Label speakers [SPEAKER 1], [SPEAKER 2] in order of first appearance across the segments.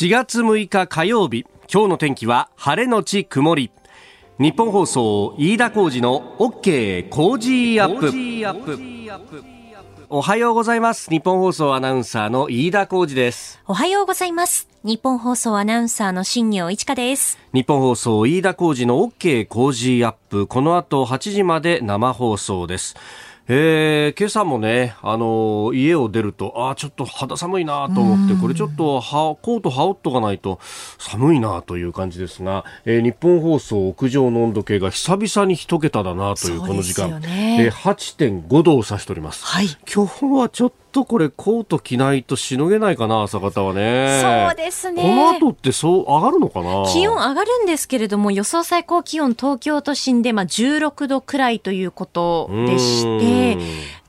[SPEAKER 1] 4月6日火曜日今日の天気は晴れのち曇り。日本放送飯田浩二の OK 工事アップ。おはようございます。日本放送アナウンサーの飯田浩二です。
[SPEAKER 2] おはようございます。日本放送アナウンサーの新業一華です。
[SPEAKER 1] 日本放送飯田浩二の OK 工事アップ。この後8時まで生放送ですえー、今朝もね、あのー、家を出ると、あちょっと肌寒いなと思って、これちょっとはコート羽織っとかないと寒いなという感じですが、えー、日本放送屋上の温度計が久々に一桁だなというこの時間、ね。えー、8.5度を指しております。はい、今日はちょっとこれコート着ないとしのげないかな朝方はね。
[SPEAKER 2] そうですね。
[SPEAKER 1] この後ってそう上がるのかな？
[SPEAKER 2] 気温上がるんですけれども予想最高気温東京都心でまあ16度くらいということでして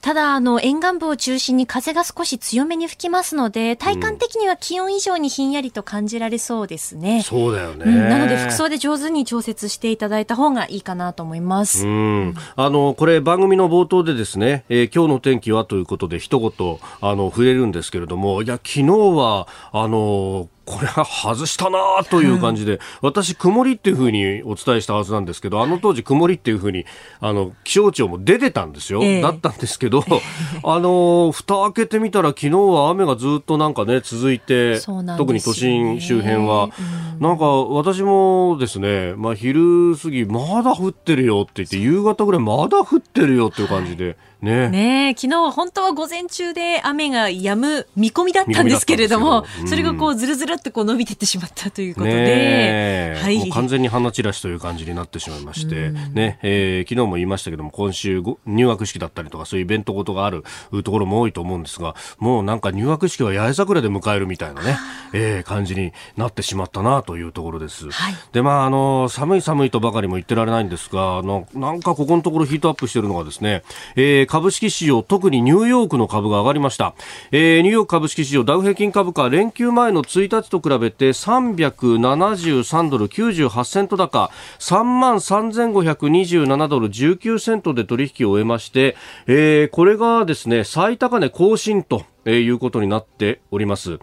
[SPEAKER 2] ただ、あの、沿岸部を中心に風が少し強めに吹きますので、体感的には気温以上にひんやりと感じられそうですね。
[SPEAKER 1] そうだよね、うん、
[SPEAKER 2] なので、服装で上手に調節していただいた方がいいかなと思います。う
[SPEAKER 1] ん。あの、これ番組の冒頭でですね、えー、今日の天気はということで一言、あの、触れるんですけれども、いや、昨日は、あの、これは外したなという感じで、私、曇りっていうふうにお伝えしたはずなんですけど、あの当時、曇りっていうふうにあの気象庁も出てたんですよ、えー、だったんですけど、あの蓋開けてみたら、昨日は雨がずっとなんかね、続いて、ね、特に都心周辺は、うん、なんか私もですね、まあ、昼過ぎ、まだ降ってるよって言って、夕方ぐらい、まだ降ってるよっていう感じで。はい
[SPEAKER 2] ね。ね昨日は本当は午前中で雨が止む見込みだったんですけれども、うん、それがこうずるずるってこう伸びていってしまったということで、
[SPEAKER 1] はい、完全に花散らしという感じになってしまいまして、うん、ね。えー、昨日も言いましたけども今週入学式だったりとかそういうイベントごとがあるところも多いと思うんですがもうなんか入学式は八重桜で迎えるみたいなね、えー、感じになってしまったなというところです。はい、でまああの寒い寒いとばかりも言ってられないんですがあのなんかここのところヒートアップしているのがですね、えー株式市場、特にニューヨークの株が上がりました。えー、ニューヨーク株式市場、ダウ平均株価、連休前の1日と比べて373ドル98セント高、3万3527ドル19セントで取引を終えまして、えー、これがですね、最高値更新と、いうことになっております。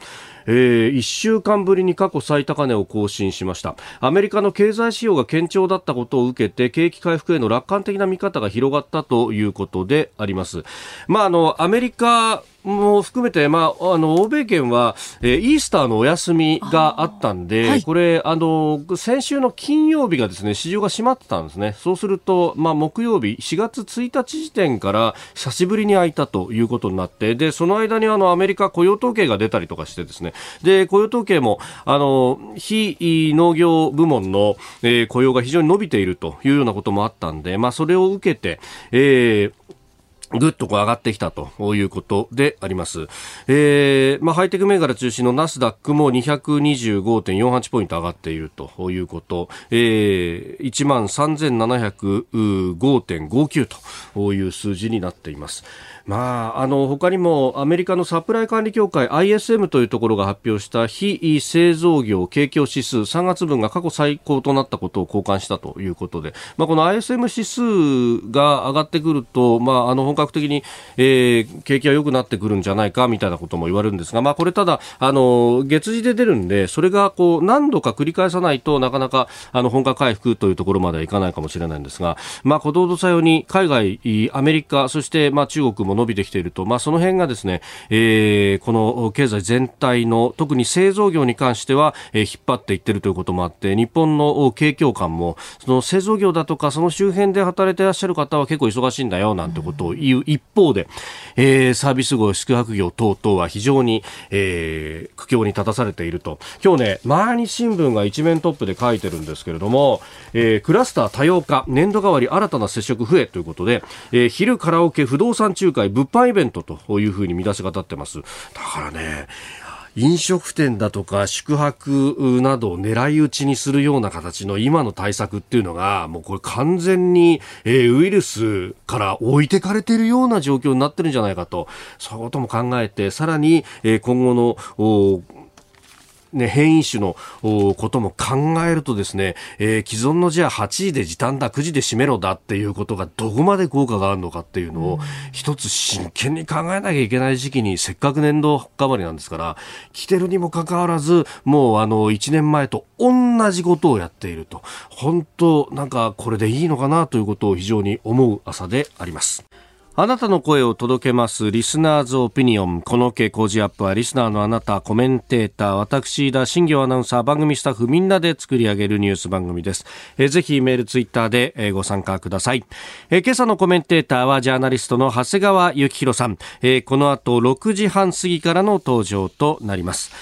[SPEAKER 1] えー、1週間ぶりに過去最高値を更新しましたアメリカの経済指標が堅調だったことを受けて景気回復への楽観的な見方が広がったということであります。まあ、あのアメリカも含めて、まあ、あの欧米圏は、えー、イースターのお休みがあったんで、はい、これあの先週の金曜日がですね市場が閉まってたんですね。そうすると、まあ、木曜日4月1日時点から久しぶりに開いたということになってでその間にあのアメリカ雇用統計が出たりとかしてですね。で雇用統計もあの非農業部門の、えー、雇用が非常に伸びているというようなこともあったんで、まあ、それを受けて、えーぐっとこう上がってきたということであります。えー、まあ、ハイテク銘柄中心のナスダックも225.48ポイント上がっているということ、えー、13,705.59という数字になっています。まあ、あの他にもアメリカのサプライ管理協会 ISM というところが発表した非製造業景況指数3月分が過去最高となったことを交換したということで、まあ、この ISM 指数が上がってくると、まあ、あの格的に、えー、景気は良くなってくるんじゃないかみたいなことも言われるんですが、まあ、これただあの月次で出るんでそれがこう何度か繰り返さないとなかなかあの本格回復というところまではいかないかもしれないんですが、まあ、ことほどさように海外、アメリカそしてまあ中国も伸びてきていると、まあ、その辺がですね、えー、この経済全体の特に製造業に関しては、えー、引っ張っていってるということもあって日本の景況感もその製造業だとかその周辺で働いていらっしゃる方は結構忙しいんだよなんてことをいう一方で、えー、サービス業宿泊業等々は非常に、えー、苦境に立たされていると今日ね毎日新聞が一面トップで書いてるんですけれども、えー、クラスター多様化年度代わり新たな接触増えということで、えー、昼カラオケ不動産仲介物販イベントというふうに見出しが立ってます。だからね、飲食店だとか宿泊などを狙い撃ちにするような形の今の対策っていうのがもうこれ完全に、えー、ウイルスから置いてかれているような状況になってるんじゃないかとそういうことも考えてさらに、えー、今後のね、変異種のことも考えるとですね、えー、既存のじゃあ8時で時短だ、9時で閉めろだっていうことがどこまで効果があるのかっていうのを、一つ真剣に考えなきゃいけない時期にせっかく年度変わりなんですから、来てるにもかかわらず、もうあの、1年前と同じことをやっていると。本当、なんかこれでいいのかなということを非常に思う朝であります。あなたの声を届けますリスナーズオピニオン。この傾向ジアップはリスナーのあなた、コメンテーター、私、田新行アナウンサー、番組スタッフみんなで作り上げるニュース番組です。えぜひメール、ツイッターで、えご参加ください。え今朝のコメンテーターはジャーナリストの長谷川幸宏さん。えこの後6時半過ぎからの登場となります。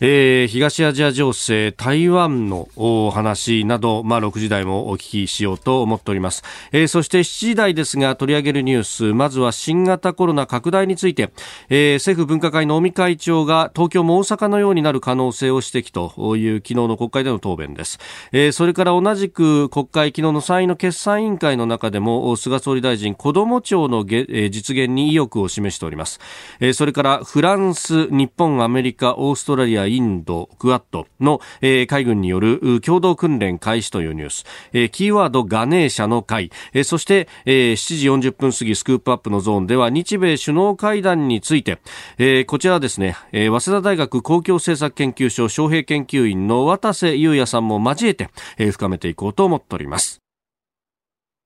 [SPEAKER 1] えー、東アジア情勢、台湾のお話など、まあ、6時台もお聞きしようと思っております。えー、そして7時台ですが取り上げるニュース、まずは新型コロナ拡大について、えー、政府分科会の尾身会長が東京も大阪のようになる可能性を指摘という昨日の国会での答弁です。えー、それから同じく国会昨日の参院の決算委員会の中でも菅総理大臣、子ども庁のげ、えー、実現に意欲を示しております。えー、それからフランス、日本、アメリカ、オーストラリア、インド、クアッドの、えー、海軍による共同訓練開始というニュース、えー、キーワードガネーシャの会、えー、そして、えー、7時40分過ぎスクープアップのゾーンでは日米首脳会談について、えー、こちらですね、えー、早稲田大学公共政策研究所招聘研究員の渡瀬裕也さんも交えて、えー、深めていこうと思っております。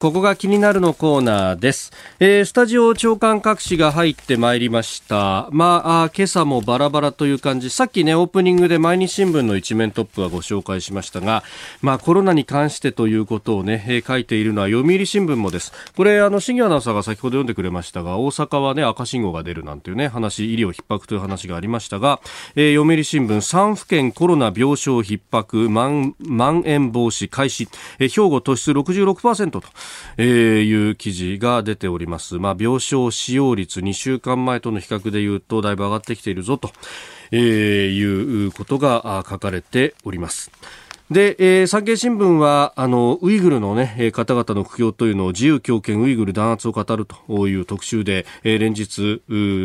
[SPEAKER 1] ここが気になるのコーナーです。えー、スタジオ長官各紙が入ってまいりました。まああ、今朝もバラバラという感じ。さっきね、オープニングで毎日新聞の一面トップはご紹介しましたが、まあコロナに関してということをね、えー、書いているのは読売新聞もです。これ、あの、新業アナウンサーが先ほど読んでくれましたが、大阪はね、赤信号が出るなんていうね、話、医療逼迫という話がありましたが、えー、読売新聞、3府県コロナ病床逼迫、まん、まん延防止開始、えー、兵庫突出66%と、えー、いう記事が出ております。まあ、病床使用率2週間前との比較でいうとだいぶ上がってきているぞと、えー、いうことが書かれております。で、えー、産経新聞は、あの、ウイグルのね、方々の苦境というのを自由強権ウイグル弾圧を語るという特集で、えー、連日、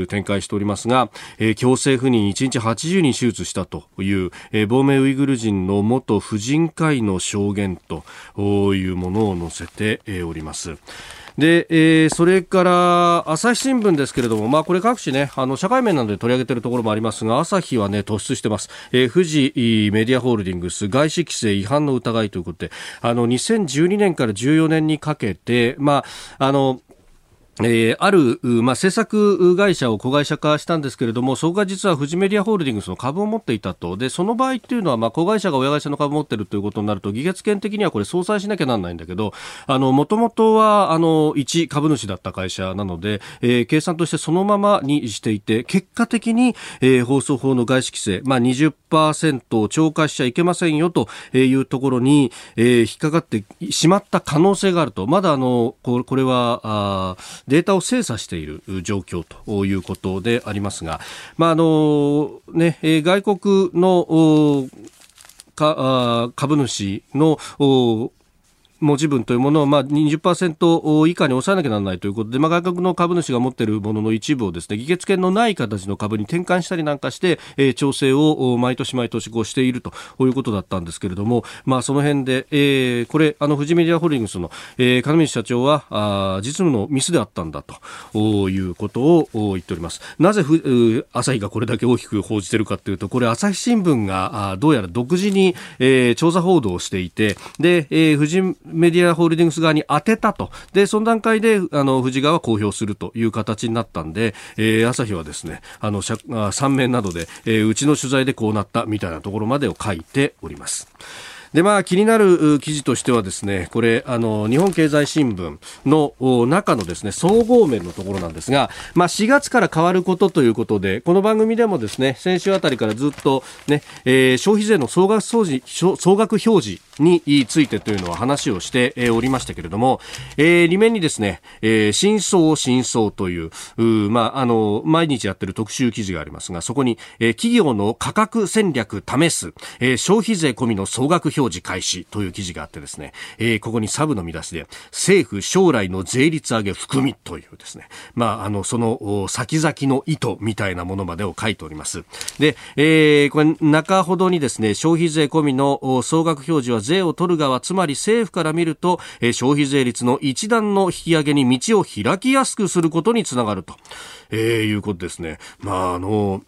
[SPEAKER 1] 展開しておりますが、えー、強制不妊1日80人手術したという、えー、亡命ウイグル人の元婦人会の証言というものを載せております。で、えー、それから朝日新聞ですけれども、まあ、これ各紙ね、あの社会面などで取り上げているところもありますが、朝日はね、突出してます。えー、富士メディアホールディングス外資規制違反の疑いということで、あの、2012年から14年にかけて、まあ、あの、えー、ある、まあ、制作会社を子会社化したんですけれども、そこが実はフジメディアホールディングスの株を持っていたと。で、その場合っていうのは、まあ、子会社が親会社の株を持ってるということになると、議決権的にはこれ相殺しなきゃなんないんだけど、あの、もともとは、あの、一株主だった会社なので、えー、計算としてそのままにしていて、結果的に、えー、放送法の外資規制、まあ20%を超過しちゃいけませんよというところに、えー、引っかかってしまった可能性があると。まだあの、これは、あデータを精査している状況ということでありますが、まああのね、外国の株主の持ち分というものをまあ20%以下に抑えなきゃならないということで、まあ、外国の株主が持っているものの一部をですね議決権のない形の株に転換したりなんかして、えー、調整を毎年毎年こうしているということだったんですけれども、まあ、その辺で、えー、これあの富士メディアホールディングスの、えー、金光社長はあ実務のミスであったんだということを言っております。なぜふ朝日がこれだけ大きく報じてるかというとこれ朝日新聞があどうやら独自に、えー、調査報道をしていてで、えー、富士メディアホールディングス側に当てたと。で、その段階で、あの、富士川は公表するという形になったんで、えー、朝日はですね、あの、3面などで、えー、うちの取材でこうなったみたいなところまでを書いております。で、まあ、気になる記事としてはですね、これ、あの、日本経済新聞の中のですね、総合面のところなんですが、まあ、4月から変わることということで、この番組でもですね、先週あたりからずっとね、えー、消費税の総額総総額表示についてというのは話をしておりましたけれども、えー、裏面にですね、えー、真相を真相という、うまあ、あの、毎日やってる特集記事がありますが、そこに、えー、企業の価格戦略試す、えー、消費税込みの総額表示開始という記事があってですね、えー、ここにサブの見出しで、政府将来の税率上げ含みというですね、まあ、あの、その先々の意図みたいなものまでを書いております。で、えー、これ中ほどにですね、消費税込みの総額表示は税を取る側、つまり政府から見ると、えー、消費税率の一段の引き上げに道を開きやすくすることにつながると、えー、いうことですね。まあ、あの、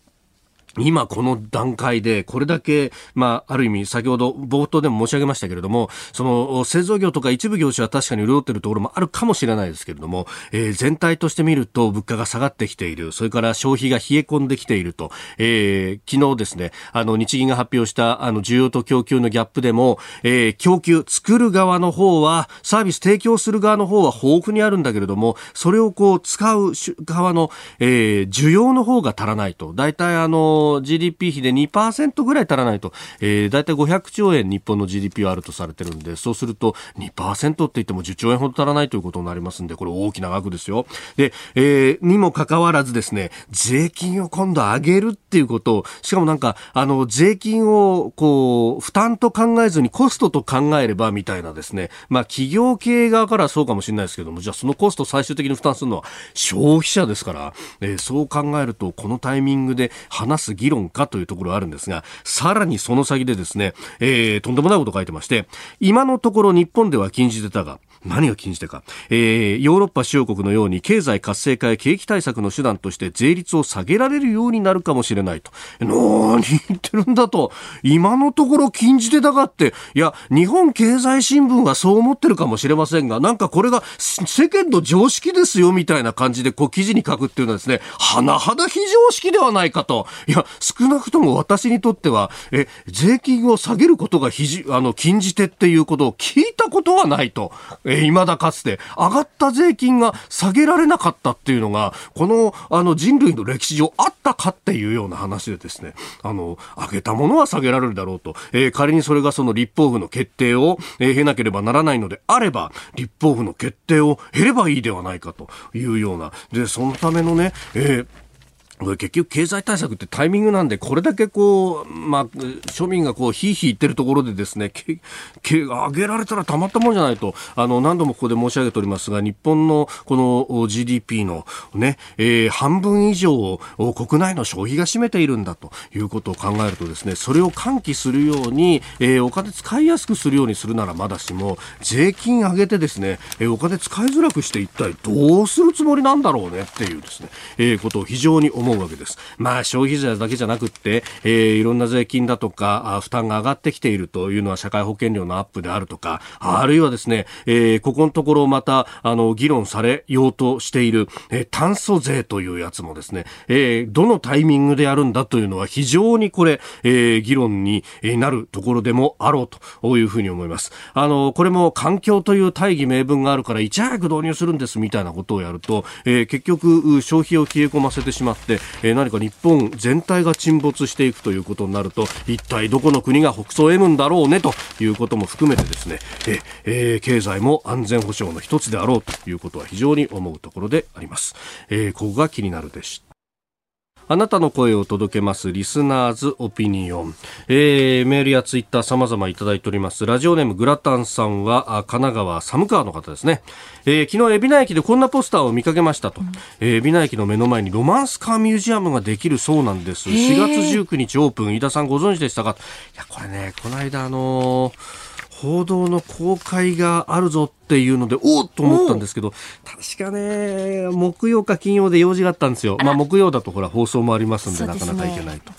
[SPEAKER 1] 今この段階でこれだけ、まあ、ある意味先ほど冒頭でも申し上げましたけれども、その製造業とか一部業種は確かに潤っているところもあるかもしれないですけれども、えー、全体として見ると物価が下がってきている、それから消費が冷え込んできていると、えー、昨日ですね、あの日銀が発表したあの需要と供給のギャップでも、えー、供給、作る側の方は、サービス提供する側の方は豊富にあるんだけれども、それをこう使う側の、えー、需要の方が足らないと。大体あの、GDP 比で2%ぐらい足らないと、えー、大体500兆円日本の GDP はあるとされてるんで、そうすると2%って言っても10兆円ほど足らないということになりますんで、これ大きな額ですよ。で、えー、にもかかわらずですね、税金を今度上げるっていうことを、しかもなんか、あの、税金をこう、負担と考えずにコストと考えればみたいなですね、まあ企業経営側からはそうかもしれないですけども、じゃあそのコスト最終的に負担するのは消費者ですから、えー、そう考えると、このタイミングで話す議論かというところがあるんですが、さらにその先でですね、えー、とんでもないこと書いてまして、今のところ日本では禁じてたが、何が禁じ手か、えー、ヨーロッパ主要国のように経済活性化や景気対策の手段として税率を下げられるようになるかもしれないと。何言ってるんだと。今のところ禁じ手だがって、いや、日本経済新聞はそう思ってるかもしれませんが、なんかこれが世間の常識ですよみたいな感じでこう記事に書くっていうのはですね、甚だ非常識ではないかと。いや、少なくとも私にとっては、え、税金を下げることがひじ、あの、禁じ手っていうことを聞いたことはないと。え、未だかつて。上がった税金が下げられなかったっていうのが、この、あの人類の歴史上あったかっていうような話でですね、あの、上げたものは下げられるだろうと、えー、仮にそれがその立法府の決定を、えー、経なければならないのであれば、立法府の決定を経ればいいではないかというような、で、そのためのね、えー結局経済対策ってタイミングなんで、これだけこう、まあ、庶民がこう、ひいひい言ってるところでですね、け、け、上げられたらたまったもんじゃないと、あの、何度もここで申し上げておりますが、日本のこの GDP のね、えー、半分以上を国内の消費が占めているんだということを考えるとですね、それを喚起するように、えー、お金使いやすくするようにするならまだしも、税金上げてですね、えー、お金使いづらくして一体どうするつもりなんだろうねっていうですね、えー、ことを非常に思思うわけです。まあ消費税だけじゃなくって、えー、いろんな税金だとか、負担が上がってきているというのは社会保険料のアップであるとか、あるいはですね、えー、ここのところまた、あの、議論されようとしている、えー、炭素税というやつもですね、えー、どのタイミングでやるんだというのは非常にこれ、えー、議論になるところでもあろうというふうに思います。あの、これも環境という大義名分があるからいち早く導入するんですみたいなことをやると、えー、結局消費を冷え込ませてしまって、えー、何か日本全体が沈没していくということになると一体どこの国が北総を得るんだろうねということも含めてですね、ええー、経済も安全保障の一つであろうということは非常に思うところであります。えー、ここが気になるでした。あなたの声を届けます、リスナーズオピニオン。えー、メールやツイッター様々いただいております。ラジオネームグラタンさんは、神奈川寒川の方ですね。えー、昨日、海老名駅でこんなポスターを見かけましたと。うん、えー、海老名駅の目の前にロマンスカーミュージアムができるそうなんです。4月19日オープン、飯田さんご存知でしたか？いや、これね、この間あのー報道の公開があるぞっていうので、おっと思ったんですけど、確かね、木曜か金曜で用事があったんですよ。まあ木曜だとほら放送もありますんで、なかなかいけないと。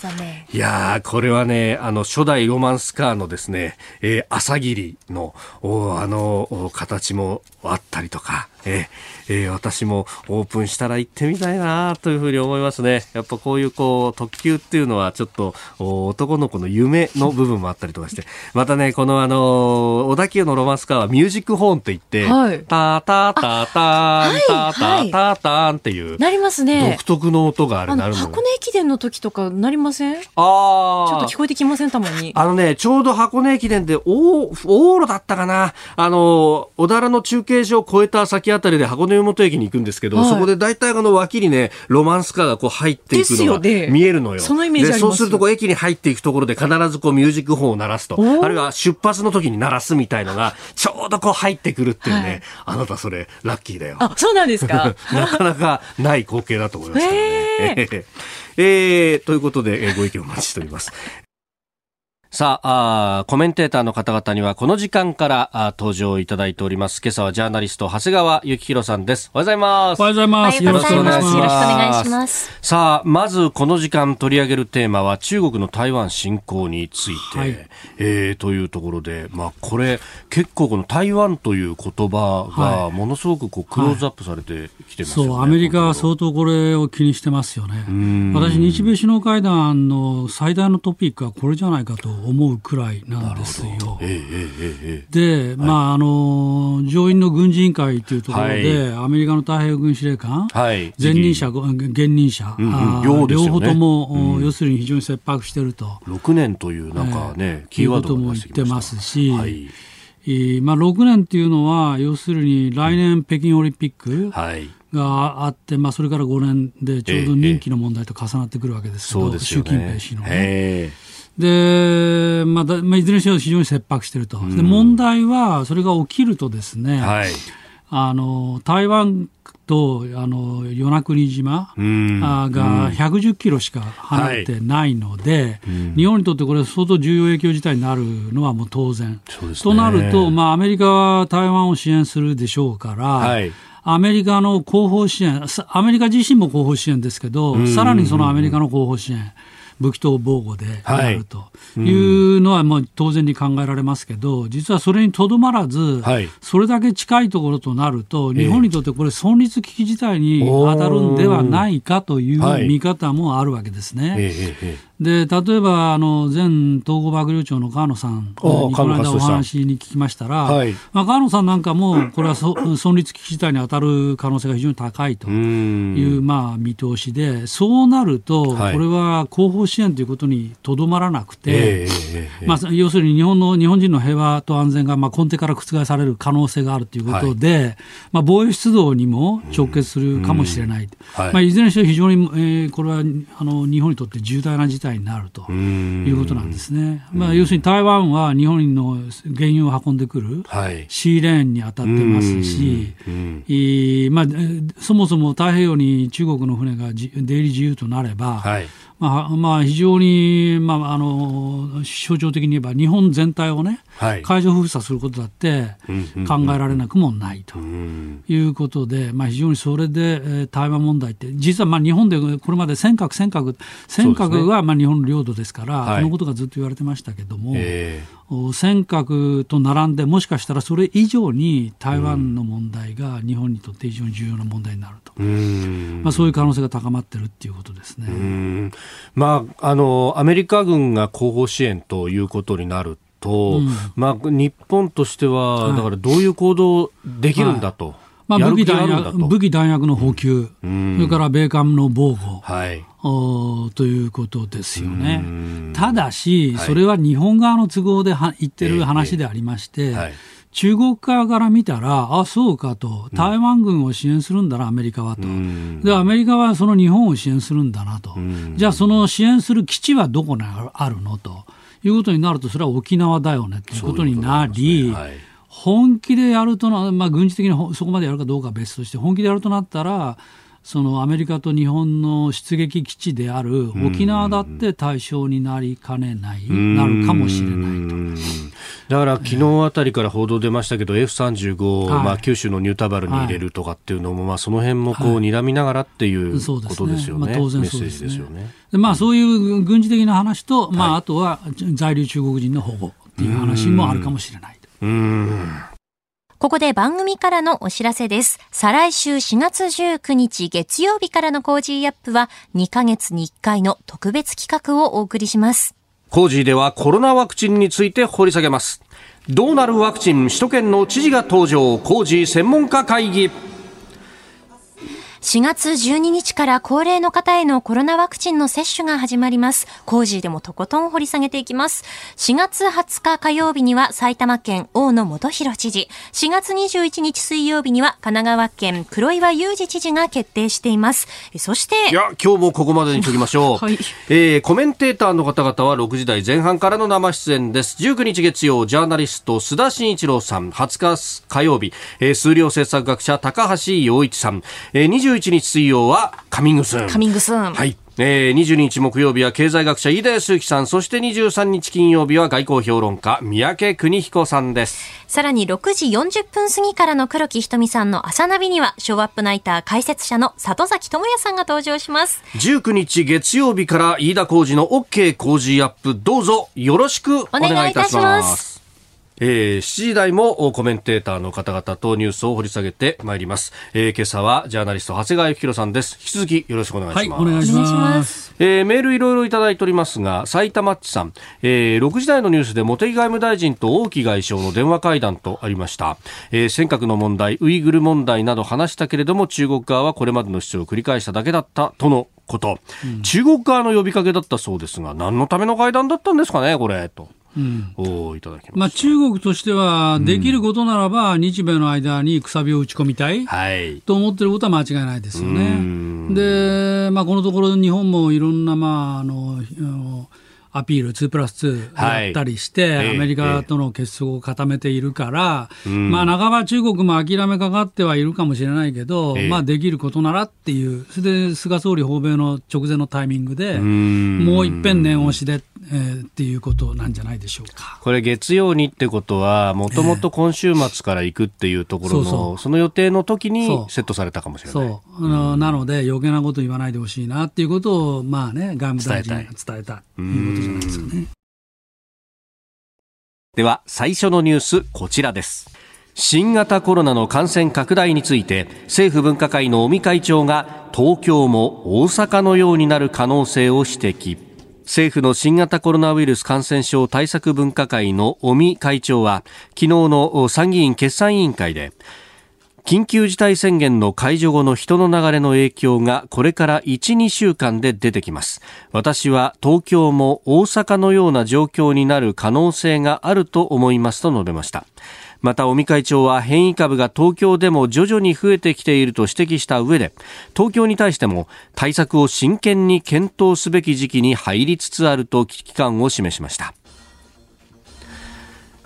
[SPEAKER 1] いやー、これはね、あの、初代ロマンスカーのですね、えー、朝霧の、おあの、形もあったりとか、えー、えー、私もオープンしたら行ってみたいなというふうに思いますね。やっぱこういうこう特急っていうのはちょっと男の子の夢の部分もあったりとかして、またね、このあの、小田急のロマンスカーはミュージックホーンって言いて、
[SPEAKER 2] はい
[SPEAKER 1] タタタタン、タタタタンっていう、
[SPEAKER 2] なりますね
[SPEAKER 1] 独。特の音があれ
[SPEAKER 2] あの、
[SPEAKER 1] なるのよ
[SPEAKER 2] 箱根駅伝の時とかなりません？ち
[SPEAKER 1] あ
[SPEAKER 2] ょっ
[SPEAKER 1] あ
[SPEAKER 2] と聞こえてきません？たまに。
[SPEAKER 1] あのね、ちょうど箱根駅伝で、お往路だったかな。あの、小田原の中継所を越えた先あたりで箱根湯本駅に行くんですけど、
[SPEAKER 2] はい
[SPEAKER 1] そこで大体あの脇にね、ロマンスカーがこう入っていくのが見えるのよ。
[SPEAKER 2] そのイメージ
[SPEAKER 1] そうするとこう駅に入っていくところで必ずこうミュージックホーンを鳴らすと。あるいは出発の時に鳴らすみたいのが、ちょうどこう入ってくるっていうね。あなたそれ、ラッキーだよ。
[SPEAKER 2] あ、そうなんですか
[SPEAKER 1] なかなかない光景だと思いますからね。
[SPEAKER 2] へ
[SPEAKER 1] えーということで、えーご意見お待ちしております。さあコメンテーターの方々にはこの時間からあー登場いただいております。今朝はジャーナリスト、長谷川幸宏さんです。おはようございます
[SPEAKER 3] お。はようございます。
[SPEAKER 2] おはようございます。よろしくお
[SPEAKER 1] よろしくお願いします。さあ、まずこの時間取り上げるテーマは中国の台湾侵攻について、
[SPEAKER 3] はい
[SPEAKER 1] えーというところで、まあこれ結構この台湾という言葉が
[SPEAKER 3] はい
[SPEAKER 1] ものすごくこうクローズアップされてきてますよね。
[SPEAKER 3] そう、アメリカは相当これを気にしてますよね
[SPEAKER 1] ん。
[SPEAKER 3] 私、日米首脳会談の最大のトピックはこれじゃないかと思うくらいなんですよ。で、まあ、あの、上院の軍事委員会というところで、アメリカの太平洋軍司令官、
[SPEAKER 1] ーはい。
[SPEAKER 3] 前任者、現任者、
[SPEAKER 1] うんうん。
[SPEAKER 3] あー
[SPEAKER 1] 両
[SPEAKER 3] 方とも、
[SPEAKER 1] うん。
[SPEAKER 3] 要するに非常に切迫していると。
[SPEAKER 1] 6年というなんかね、キーワード
[SPEAKER 3] も言ってますしまあ、6年っていうのは、要するに来年北京オリンピック
[SPEAKER 1] はい。
[SPEAKER 3] があって、まあ、それから5年でちょうど任期の問題と重なってくるわけですけど、習近
[SPEAKER 1] ね。
[SPEAKER 3] 平氏のね。
[SPEAKER 1] へ
[SPEAKER 3] で、まあだまあ、いずれにしろ非常に切迫していると、で問題は、それが起きるとですね、
[SPEAKER 1] ーはい。
[SPEAKER 3] あの台湾とあの与那国島、が110キロしか離れてないので、日本にとってこれ、相当重要影響事態になるのはもう当然。
[SPEAKER 1] ね。
[SPEAKER 3] となると、まあ、アメリカは台湾を支援するでしょうから、
[SPEAKER 1] はい。
[SPEAKER 3] アメリカの後方支援、さアメリカ自身も後方支援ですけど、さらにそのアメリカの後方支援、武器等防護でやると。いうのはまあ当然に考えられますけど、実はそれにとどまらず、
[SPEAKER 1] はい。
[SPEAKER 3] それだけ近いところとなると、日本にとってこれ、存立危機事態に当たるんではないかという
[SPEAKER 1] はい。
[SPEAKER 3] 見方もあるわけですね。で例えばあの前統合幕僚長の川野さんに
[SPEAKER 1] お
[SPEAKER 3] この間お話に聞きましたら、
[SPEAKER 1] はい。
[SPEAKER 3] まあ、川野さんなんかも、これはそ存立危機事態に当たる可能性が非常に高いという、まあ、見通しで、そうなると、こ
[SPEAKER 1] はい。
[SPEAKER 3] れは後方支援ということにとどまらなくて、
[SPEAKER 1] えーえーえー
[SPEAKER 3] まあ、要するに日本の日本人の平和と安全がまあ根底から覆される可能性があるということで、まあ、防衛出動にも直結するかもしれない、
[SPEAKER 1] はい。
[SPEAKER 3] まあ、いずれにしろ非常に、えーこれはあの日本にとって重大な事態になるということなんですね。まあ、要するに台湾は日本の原油を運んでくる
[SPEAKER 1] はい。
[SPEAKER 3] シーレーンに当たってますし、まあ、えーそもそも太平洋に中国の船がじ出入り自由となれば、
[SPEAKER 1] はい。
[SPEAKER 3] まあまあ、非常に、まあ、あの象徴的に言えば、日本全体をね、
[SPEAKER 1] はい。
[SPEAKER 3] 海上封鎖することだって考えられなくもないと
[SPEAKER 1] うん。
[SPEAKER 3] いうことで、まあ、非常にそれで、えー台湾問題って、実はまあ日本でこれまで尖閣、尖閣、尖閣はまあ日本の領土ですから、
[SPEAKER 1] はい。
[SPEAKER 3] このことがずっと言われてましたけども、
[SPEAKER 1] え
[SPEAKER 3] お尖閣と並んで、もしかしたらそれ以上に台湾の問題が日本にとって非常に重要な問題になると、
[SPEAKER 1] ーう
[SPEAKER 3] まあ、そういう可能性が高まってるっていうことですね。
[SPEAKER 1] うーん。まあ、あの、アメリカ軍が後方支援ということになると、
[SPEAKER 3] うん。
[SPEAKER 1] まあ、日本としては、
[SPEAKER 3] はい。
[SPEAKER 1] だからどういう行動できるんだと。
[SPEAKER 3] まあ、武器弾。薬武器弾薬の補給、
[SPEAKER 1] うん
[SPEAKER 3] それから米韓の防護、
[SPEAKER 1] はい。
[SPEAKER 3] おということですよね
[SPEAKER 1] うん。
[SPEAKER 3] ただし、
[SPEAKER 1] はい
[SPEAKER 3] それは日本側の都合では言ってる話でありまして、
[SPEAKER 1] はい。
[SPEAKER 3] 中国側から見たら、あ、そうかと、台湾軍を支援するんだな、アメリカはと。
[SPEAKER 1] うん
[SPEAKER 3] で、アメリカはその日本を支援するんだなと。
[SPEAKER 1] ん
[SPEAKER 3] じゃあ、その支援する基地はどこにあるのということになると、それは沖縄だよねということになり、
[SPEAKER 1] はい。
[SPEAKER 3] 本気でやるとな、まあ、軍事的にほそこまでやるかどうかは別として、本気でやるとなったら、そのアメリカと日本の出撃基地である沖縄だって対象になりかねない、なるかもしれないと。
[SPEAKER 1] うん。だから昨日あたりから報道出ましたけど、F35 を、
[SPEAKER 3] はい。
[SPEAKER 1] まあ、九州のニュータバルに入れるとかっていうのも、まあ、その辺もこう、睨みながらっていうことですよね。
[SPEAKER 3] まあ当然そうですね。
[SPEAKER 1] ジですよね。
[SPEAKER 3] でまあ、そういう軍事的な話と、まあ、あとは在留中国人の保護っていう話もあるかもしれない。と。
[SPEAKER 2] ここで番組からのお知らせです。再来週4月19日月曜日からのコージーアップは2ヶ月に1回の特別企画をお送りします。
[SPEAKER 1] コージーではコロナワクチンについて掘り下げます。どうなるワクチン？首都圏の知事が登場コージー専門家会議
[SPEAKER 2] 4月12日から高齢の方へのコロナワクチンの接種が始まります。工事でもとことん掘り下げていきます。4月20日火曜日には埼玉県大野元弘知事、4月21日水曜日には神奈川県黒岩祐二知事が決定しています。そして、
[SPEAKER 1] いや、今日もここまでにしときましょう。はい、えー、コメンテーターの方々は6時台前半からの生出演です。19日月曜、ジャーナリスト須田慎一郎さん、20日火曜日、えー、数量政策学者高橋洋一さん、えー、21日水曜はカミングスン。
[SPEAKER 2] カミングスン。
[SPEAKER 1] はい。えー、22日木曜日は経済学者飯田康之さん、そして23日金曜日は外交評論家三宅邦彦さんです。
[SPEAKER 2] さらに6時40分過ぎからの黒木瞳さんの朝ナビには、ショーアップナイター解説者の里崎智也さんが登場します。
[SPEAKER 1] 19日月曜日から飯田浩二の OK 工事アップ、どうぞよろしくお願いいたします。えー、7時台もコメンテーターの方々とニュースを掘り下げてまいります。えー、今朝はジャーナリスト長谷川幸宏さんです。引き続きよろしくお願いします。はい、お願いし
[SPEAKER 3] ます。
[SPEAKER 1] えー、メールいろいろいただいておりますが、埼玉っちさん、えー、6時台のニュースで茂木外務大臣と王毅外相の電話会談とありました。えー、尖閣の問題、ウイグル問題など話したけれども、中国側はこれまでの主張を繰り返しただけだったとのこと、うん、中国側の呼びかけだったそうですが、何のための会談だったんですかね、これ、と。うん、おいただきま
[SPEAKER 3] あ、中国としては、できることならば、日米の間にくさびを打ち込みたい、はい、と思ってることは間違いないですよね。で、まあ、このところ、日本もいろんな、まあ、あのアピール2プラス2やったりして、はい、アメリカとの結束を固めているから、ええ、まあ、半ば中国も諦めかかってはいるかもしれないけど、え、まあ、できることならっていう、それで菅総理訪米の直前のタイミングで、もういっぺん念押しで、えー、っていうことなんじゃないでしょうか。
[SPEAKER 1] これ、月曜にってことは、もともと今週末から行くっていうところの、そうそう。その予定の時にセットされたかもしれない。
[SPEAKER 3] そう、なので、余計なこと言わないでほしいなっていうことを、まあね、外務大臣が伝えたということじないですかね。
[SPEAKER 1] では最初のニュースこちらです新型コロナの感染拡大について政府分科会の尾身会長が東京も大阪のようになる可能性を指摘政府の新型コロナウイルス感染症対策分科会の尾身会長は昨日の参議院決算委員会で緊急事態宣言の解除後の人の流れの影響がこれから1、2週間で出てきます。私は東京も大阪のような状況になる可能性があると思いますと述べました。また尾身会長は変異株が東京でも徐々に増えてきていると指摘した上で東京に対しても対策を真剣に検討すべき時期に入りつつあると危機感を示しました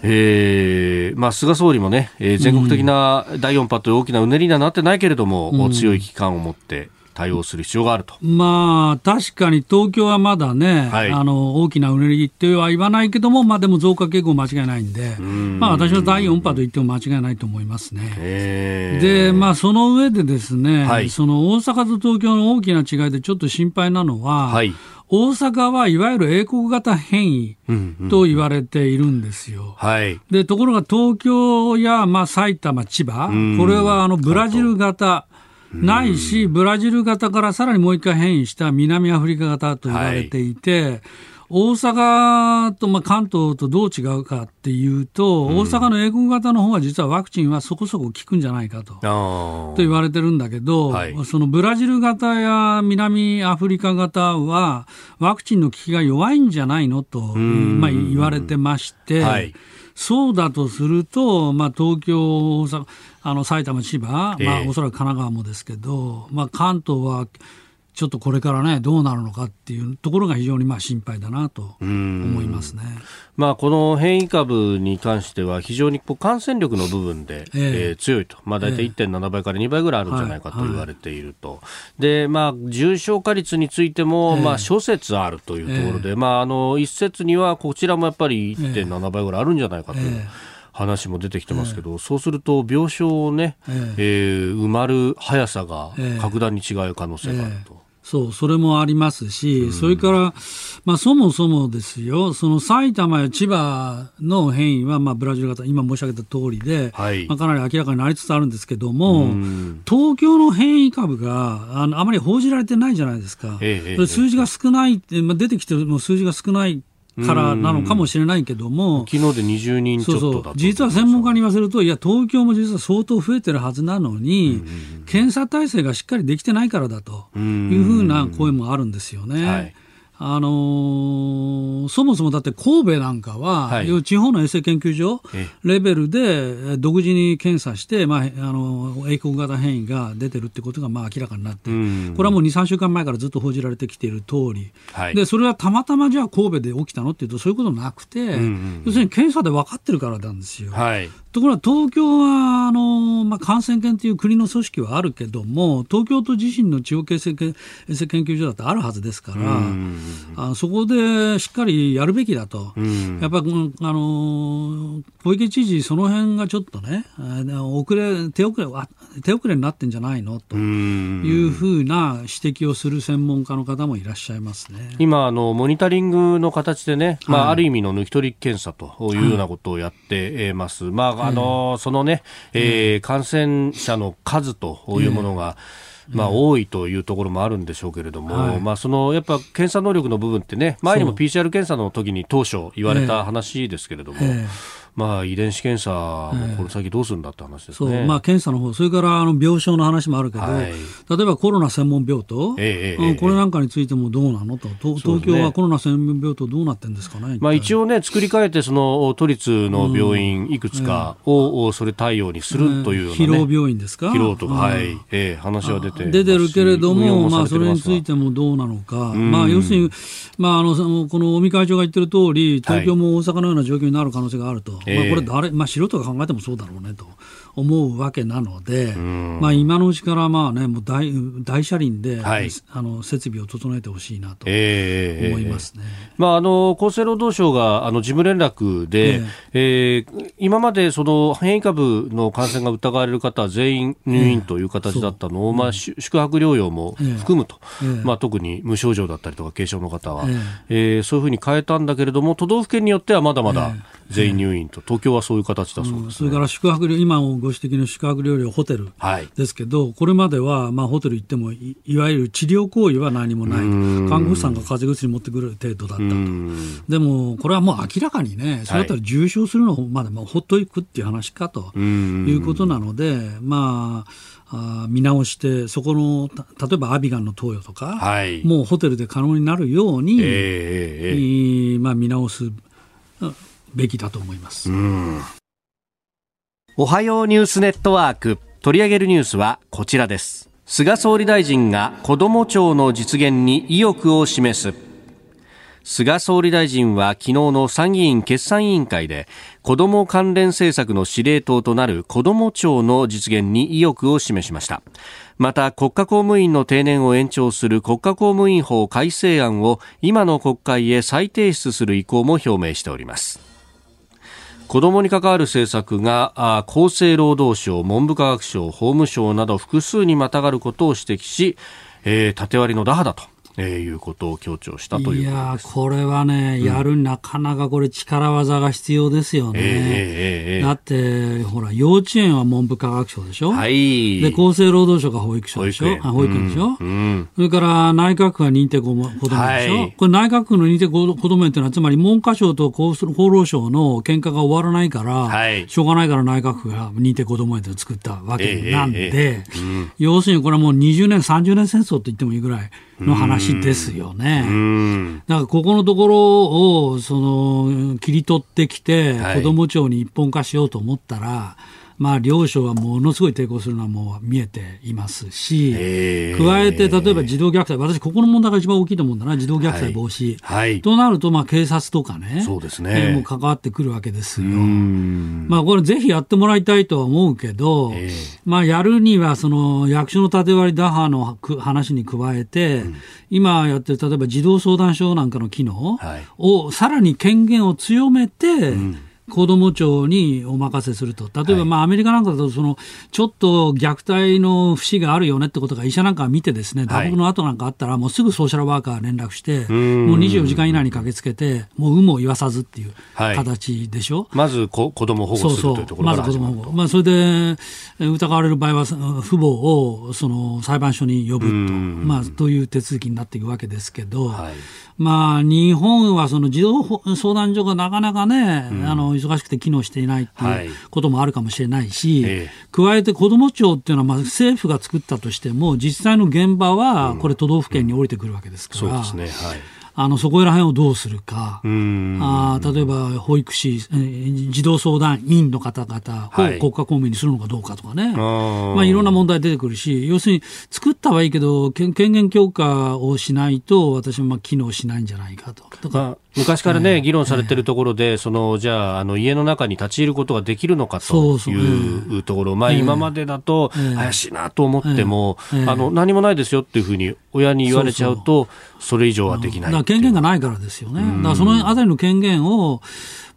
[SPEAKER 1] えーまあ、菅総理もね、えー、全国的な第4波という大きなうねりにはなってないけれども、うん、強い危機感を持って対応する必要があると。
[SPEAKER 3] まあ、確かに東京はまだね、はい、あの大きなうねりっては言わないけども、まあ、でも増加傾向間違いないんで、ん。まあ、私は第4波と言っても間違いないと思いますね。で、まあ、その上でですね、はい、その大阪と東京の大きな違いでちょっと心配なのは、はい大阪はいわゆる英国型変異と言われているんですよ。はい、でところが東京や、まあ、埼玉、千葉、これはあのブラジル型。ないし、ブラジル型からさらにもう一回変異した南アフリカ型と言われていて、はい大阪と、まあ、関東とどう違うかっていうと、うん、大阪の英国型の方は実はワクチンはそこそこ効くんじゃないかとと言われてるんだけど、はい、そのブラジル型や南アフリカ型はワクチンの効きが弱いんじゃないのと、まあ、言われてまして。はい。そうだとすると、まあ、東京、大阪、あの埼玉、千葉、まあ、おそらく神奈川もですけど、まあ、関東はちょっとこれからね、どうなるのかっていうところが非常にまあ心配だなと思いますね。
[SPEAKER 1] まあ、この変異株に関しては、非常にこう感染力の部分で、えー、えー、強いと、まあ、大体1.7倍から2倍ぐらいあるんじゃないかと言われていると、はいはい、でまあ、重症化率についても、えー、まあ、諸説あるというところで、えー、まあ、あの一説には、こちらもやっぱり1.7倍ぐらいあるんじゃないかという。話も出てきてますけど、そうすると病床をね、えー、えー、埋まる速さが格段に違う可能性があると。
[SPEAKER 3] そう、それもありますし、うん、それから、まあ、そもそもですよ、その埼玉や千葉の変異は、まあ、ブラジル型、今申し上げた通りで、はい、まあ、かなり明らかになりつつあるんですけども、うん、東京の変異株があのあまり報じられてないじゃないですか、ええ、数字が少ないって、まあ、出てきても数字が少ないからなのかもしれないけども、
[SPEAKER 1] 昨日で20人ちょっとだ
[SPEAKER 3] そう実は専門家に言わせると、いや、東京も実は相当増えてるはずなのに、検査体制がしっかりできてないからだというふうな声もあるんですよね。
[SPEAKER 1] はい
[SPEAKER 3] あのーそもそもだって神戸なんかは、
[SPEAKER 1] はい。
[SPEAKER 3] 地方の衛生研究所
[SPEAKER 1] え
[SPEAKER 3] レベルでえー独自に検査して、まあ、あの英国型変異が出てるってことがまあ明らかになって、
[SPEAKER 1] うん。
[SPEAKER 3] これはもう2、3週間前からずっと報じられてきている通り、
[SPEAKER 1] はい。
[SPEAKER 3] でそれはたまたまじゃあ神戸で起きたのっていうと、そういうことなくて、
[SPEAKER 1] んうん。
[SPEAKER 3] 要するに検査で分かってるからなんですよ。
[SPEAKER 1] はい。
[SPEAKER 3] ところが東京はあの、まあ、感染研という国の組織はあるけども、東京都自身の地方衛生研究所だってあるはずですから、あそこでしっかりやるべきだと、
[SPEAKER 1] ん。
[SPEAKER 3] やっぱり、うんあの小池知事、その辺がちょっとね、遅れ手遅れわ手遅れになってんじゃないの？と
[SPEAKER 1] うん。
[SPEAKER 3] いうふうな指摘をする専門家の方もいらっしゃいますね。
[SPEAKER 1] 今あの、モニタリングの形でね、まあ、
[SPEAKER 3] はい。
[SPEAKER 1] ある意味の抜き取り検査というようなことをやっています。まあ、あの、そのね、えー感染者の数というものが、まあ、多いというところもあるんでしょうけれども、
[SPEAKER 3] はい。
[SPEAKER 1] まあ、そのやっぱ検査能力の部分ってね、前にも PCR 検査の時に当初言われた話ですけれども、
[SPEAKER 3] え
[SPEAKER 1] まあ、遺伝子検査もこの先どうするんだって話です
[SPEAKER 3] そう。
[SPEAKER 1] ね。
[SPEAKER 3] まあ、検査の方それからあの病床の話もあるけど、
[SPEAKER 1] はい。
[SPEAKER 3] 例えばコロナ専門病棟、
[SPEAKER 1] ええええ
[SPEAKER 3] うんこれなんかについてもどうなのと、東京はコロナ専門病棟どうなってるんですかね、
[SPEAKER 1] まあ、一
[SPEAKER 3] 応、
[SPEAKER 1] 応ね、作り変えて、その都立の病院いくつかを、それ対応にするというような、ね、
[SPEAKER 3] 疲労病院ですか、
[SPEAKER 1] 疲労とか、
[SPEAKER 3] うん。
[SPEAKER 1] はい、ええ話は出て
[SPEAKER 3] 出てるけれども、まあ、それについてもどうなのか、
[SPEAKER 1] ん。
[SPEAKER 3] まあ、要するに、まあ、あのこの尾身会長が言ってる通り、東京も大阪のような状況になる可能性があると、
[SPEAKER 1] ええ
[SPEAKER 3] まあ、これ誰、まあ、素人が考えてもそうだろうねと思うわけなので、
[SPEAKER 1] ん。
[SPEAKER 3] まあ、今のうちからまあ、ね、もう大大車輪で、
[SPEAKER 1] はい。
[SPEAKER 3] あの設備を整えてほしいなと
[SPEAKER 1] ええええ
[SPEAKER 3] 思いますね。
[SPEAKER 1] まあ、あの厚生労働省があの事務連絡で、えー今までその変異株の感染が疑われる方は全員入院という形だったのを、まあ、し宿泊療養も含むと、
[SPEAKER 3] ええ。
[SPEAKER 1] まあ、特に無症状だったりとか軽症の方は、
[SPEAKER 3] え
[SPEAKER 1] え。ーそういうふうに変えたんだけれども都道府県によってはまだまだ全員入院と、東京はそういう形だそうです、ね。
[SPEAKER 3] それから宿泊療今ご指摘の宿泊療養ホテル
[SPEAKER 1] はい。
[SPEAKER 3] ですけど、これまでは、まあ、ホテル行ってもい、いわゆる治療行為は何もないと、看護師さんが風邪薬持ってくる程度だったと。
[SPEAKER 1] うん。
[SPEAKER 3] でも、これはもう明らかにね、それだったら重症するのまでもうほっといくっていう話かと。
[SPEAKER 1] ん。
[SPEAKER 3] いうことなので、まあ、あー見直して、そこの、た例えばアビガンの投与とか、
[SPEAKER 1] はい。
[SPEAKER 3] もうホテルで可能になるように、
[SPEAKER 1] えええ
[SPEAKER 3] ーまあ、見直すうんべきだと思います。
[SPEAKER 1] おはようニュースネットワーク。取り上げるニュースはこちらです。菅総理大臣が子ども庁の実現に意欲を示す。菅総理大臣は昨日の参議院決算委員会で子ども関連政策の司令塔となる子ども庁の実現に意欲を示しました。また国家公務員の定年を延長する国家公務員法改正案を今の国会へ再提出する意向も表明しております。子どもに関わる政策が厚生労働省、文部科学省、法務省など複数にまたがることを指摘し、えー縦割りの打破だと、えーいうことを強調したということ
[SPEAKER 3] いや。これはね、やるなかなかこれ力技が必要ですよね。
[SPEAKER 1] えーえーえー。
[SPEAKER 3] だって、ほら、幼稚園は文部科学省でしょ、
[SPEAKER 1] はい。
[SPEAKER 3] で、厚生労働省が保育省でしょ？
[SPEAKER 1] 保育
[SPEAKER 3] 保でしょ、
[SPEAKER 1] うん。
[SPEAKER 3] それから内閣府が認定子どもでしょ、
[SPEAKER 1] はい。
[SPEAKER 3] これ内閣府の認定子子ども園っていうのは、つまり文科省と厚厚労省の喧嘩が終わらないから、
[SPEAKER 1] はい。
[SPEAKER 3] しょうがないから内閣府が認定子ども園って作ったわけなんで、
[SPEAKER 1] ええええ
[SPEAKER 3] 要するにこれはもう20年、30年戦争と言ってもいいぐらいの話ですよね。
[SPEAKER 1] うん。
[SPEAKER 3] だからここのところをその切り取ってきて、
[SPEAKER 1] はい
[SPEAKER 3] 子ども庁に一本化しようと思ったら、まあ、両省はものすごい抵抗するのはもう見えていますし、
[SPEAKER 1] えー
[SPEAKER 3] 加えて例えば児童虐待、私、ここの問題が一番大きいと思うんだな、児童虐待防止。
[SPEAKER 1] はい。
[SPEAKER 3] となると、まあ、警察とかね、
[SPEAKER 1] そうですね
[SPEAKER 3] えーもう関わってくるわけですよ。
[SPEAKER 1] うん。
[SPEAKER 3] まあ、これ、ぜひやってもらいたいとは思うけど、
[SPEAKER 1] ええ
[SPEAKER 3] まあ、やるには、その、役所の縦割り打破のく話に加えて、今やってる、例えば児童相談所なんかの機能
[SPEAKER 1] はい
[SPEAKER 3] を、さらに権限を強めて、子ども庁にお任せすると、例えば、まあアメリカなんかだとその、ちょっと虐待の節があるよねってことが医者なんか見て、ですね打撲の後なんかあったら、もうすぐソーシャルワーカー連絡して、もう24時間以内に駆けつけて、もう有無を言わさずっていう形でしょ？
[SPEAKER 1] まずこ子供保護するというところから
[SPEAKER 3] まず子供保護、まあ、それで疑われる場合は、父母をその裁判所に呼ぶと、まあ、という手続きになっていくわけですけど、はい、まあ、日本はその児童相談所がなかなかね、うん、あの忙しくて機能していないっていうこともあるかもしれないし、はい、加えて子ども庁っていうのはまあ政府が作ったとしても、実際の現場はこれ、都道府県に降りてくるわけですから。うんうん、そうですね。はいあのそこら辺をどうするか、あ例えば保育士、えー、児童相談員の方々を国家公務員にするのかどうかとかね、はい、まあ、いろんな問題出てくるし、要するに作ったはいいけど、権限強化をしないと、私はまあ機能しないんじゃないかと。とか。
[SPEAKER 1] 昔からね、議論されてるところで、そのじゃああの家の中に立ち入ることができるのかというところ、まあ、今までだと怪しいなと思っても、あの何もないですよっていうふうに親に言われちゃうと、それ以上はできない。
[SPEAKER 3] 権限がないからですよね。だからそのあたりの権限を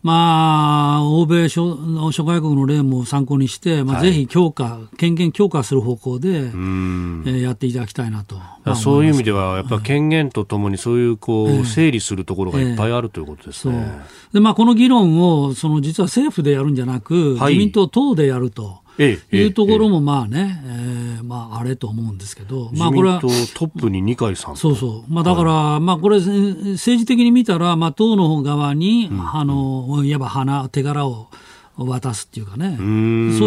[SPEAKER 3] まあ、欧米諸諸外国の例も参考にして、まあ、ぜひ強化、権限強化する方向で、えー、やっていただきたいなと、
[SPEAKER 1] まあ、そういう意味では、やっぱ権限とともに、そういうこう、整理するところがいっぱいあるということですね。
[SPEAKER 3] えー、でまあ、この議論をその実は政府でやるんじゃなく、はい、自民党党でやると。いうところもまあね、ええまああれと思うんですけど、まあこれは
[SPEAKER 1] トップに二階さん
[SPEAKER 3] そうそう、まあだから、まあこれ政治的に見たら、まあ党の側に、あのいわば花手柄を渡すっていうかね、そう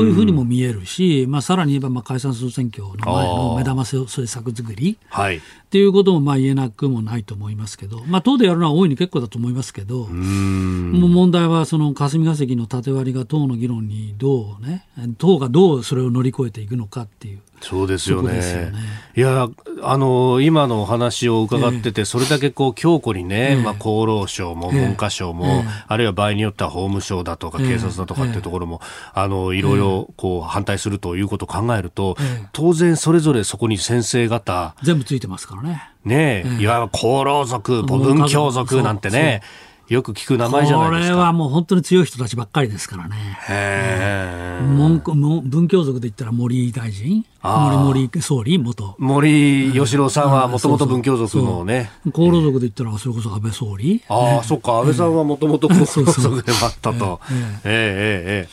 [SPEAKER 3] いうふうにも見えるし、まあ、さらに言えばまあ解散総選挙の前の目玉政策作り、はい、っていうこともまあ言えなくもないと思いますけど、まあ、党でやるのは大いに結構だと思いますけど、もう問題はその霞が関の縦割りが党の議論にどうね、党がどうそれを乗り越えていくのかっていう。
[SPEAKER 1] そうですよね。ね。いや、あの、今のお話を伺ってて、それだけこう強固にね、まあ、厚労省も文科省も、あるいは場合によっては法務省だとか警察だとかっていうところも、あの、いろいろこう反対するということを考えると、当然それぞれそこに先生方、
[SPEAKER 3] 全部ついてますからね。
[SPEAKER 1] ねえ、いわゆる厚労族、母文教族なんてね、よく聞く名前じゃないですか。
[SPEAKER 3] これはもう本当に強い人たちばっかりですからね。へ文文教族で言ったら森大臣、森森総理、元。
[SPEAKER 1] 森喜朗さんはもともと文教族のね。
[SPEAKER 3] 厚労族で言ったらそれこそ安倍総理。
[SPEAKER 1] ああ、そっか、安倍さんはもともと厚労族でもあったと。ええ。ええ。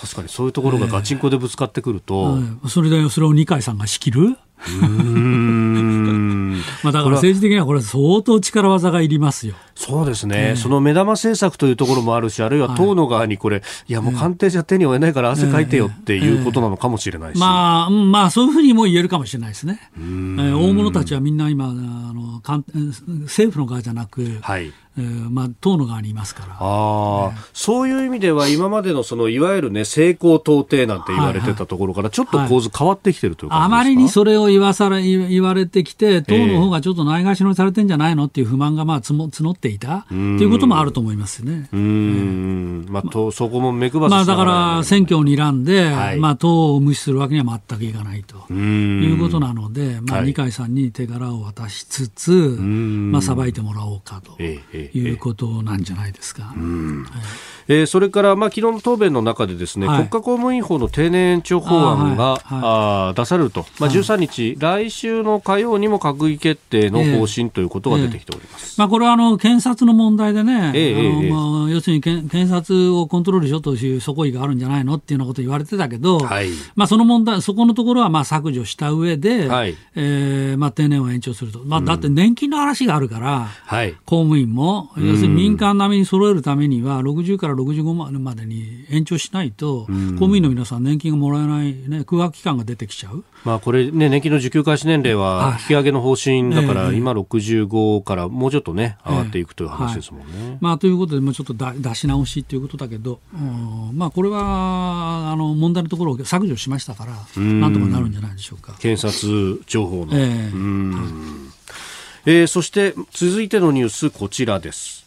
[SPEAKER 1] 確かにそういうところがガチンコでぶつかってくると。
[SPEAKER 3] それで、それを二階さんが仕切る？まあだから政治的にはこれ相当力技がいりますよ。
[SPEAKER 1] そうですね、えー、その目玉政策というところもあるし、あるいは党の側にこれ、はい、いやもう官邸じゃ手に負えないから汗かいてよっていうことなのかもしれないし、えーえ。ー、
[SPEAKER 3] まあ、まあ、そういうふうにも言えるかもしれないですね。えー、大物たちはみんな今あの政府の側じゃなく、はいえーまあ、党の側にいますから。
[SPEAKER 1] あ、ね、そういう意味では今までのそのいわゆる、ね、成功到底なんて言われてたところからちょっと構図変わってきてるというか、
[SPEAKER 3] はい、あまりにそれを言わされ言われてきて党の方がちょっとないがしろにされてんじゃないのっていう不満がまあ募っていたということもあると思いますね。うん、
[SPEAKER 1] まあ、とそこも目配
[SPEAKER 3] まあ、だから選挙を睨んで、はい、まあ、党を無視するわけには全くいかないと。いうことなので、まあ、二階さんに手柄を渡しつつ、まあ、さばいてもらおうかということなんじゃないですか。はい
[SPEAKER 1] えー、それから、まあ、昨日の答弁の中でですね、はい、国家公務員法の定年延長法案があ、はい。はい、出されると、まあ、13日、来週の火曜にも閣議決定の方針ということが出てきております、えー、まあ、
[SPEAKER 3] これはあの検察の問題でね、えー、まあ、要するに検察をコントロールしようという底意があるんじゃないのっていうようなこと言われてたけど、まあ、その問題、そこのところはまあ削除した上で、はい、えー、まあ、定年を延長すると、まあ、だって年金の話があるから、はい、公務員も、要するに民間並みに揃えるためには、60から65万までに延長しないと、公務員の皆さん、年金がもらえない、ね、空白期間が出てきちゃう。
[SPEAKER 1] まあ、これ、ね、年金の受給開始年齢は引き上げの方針だから、今65からもうちょっとね、上がっていくという話ですもんね。はい、
[SPEAKER 3] まあ、ということで、もうちょっとだ出し直しということだけど、まあ、これはあの問題のところを削除しましたから、なんとかなるんじゃないでしょうか。
[SPEAKER 1] 検察情報の。えーえー、そして続いてのニュースこちらです。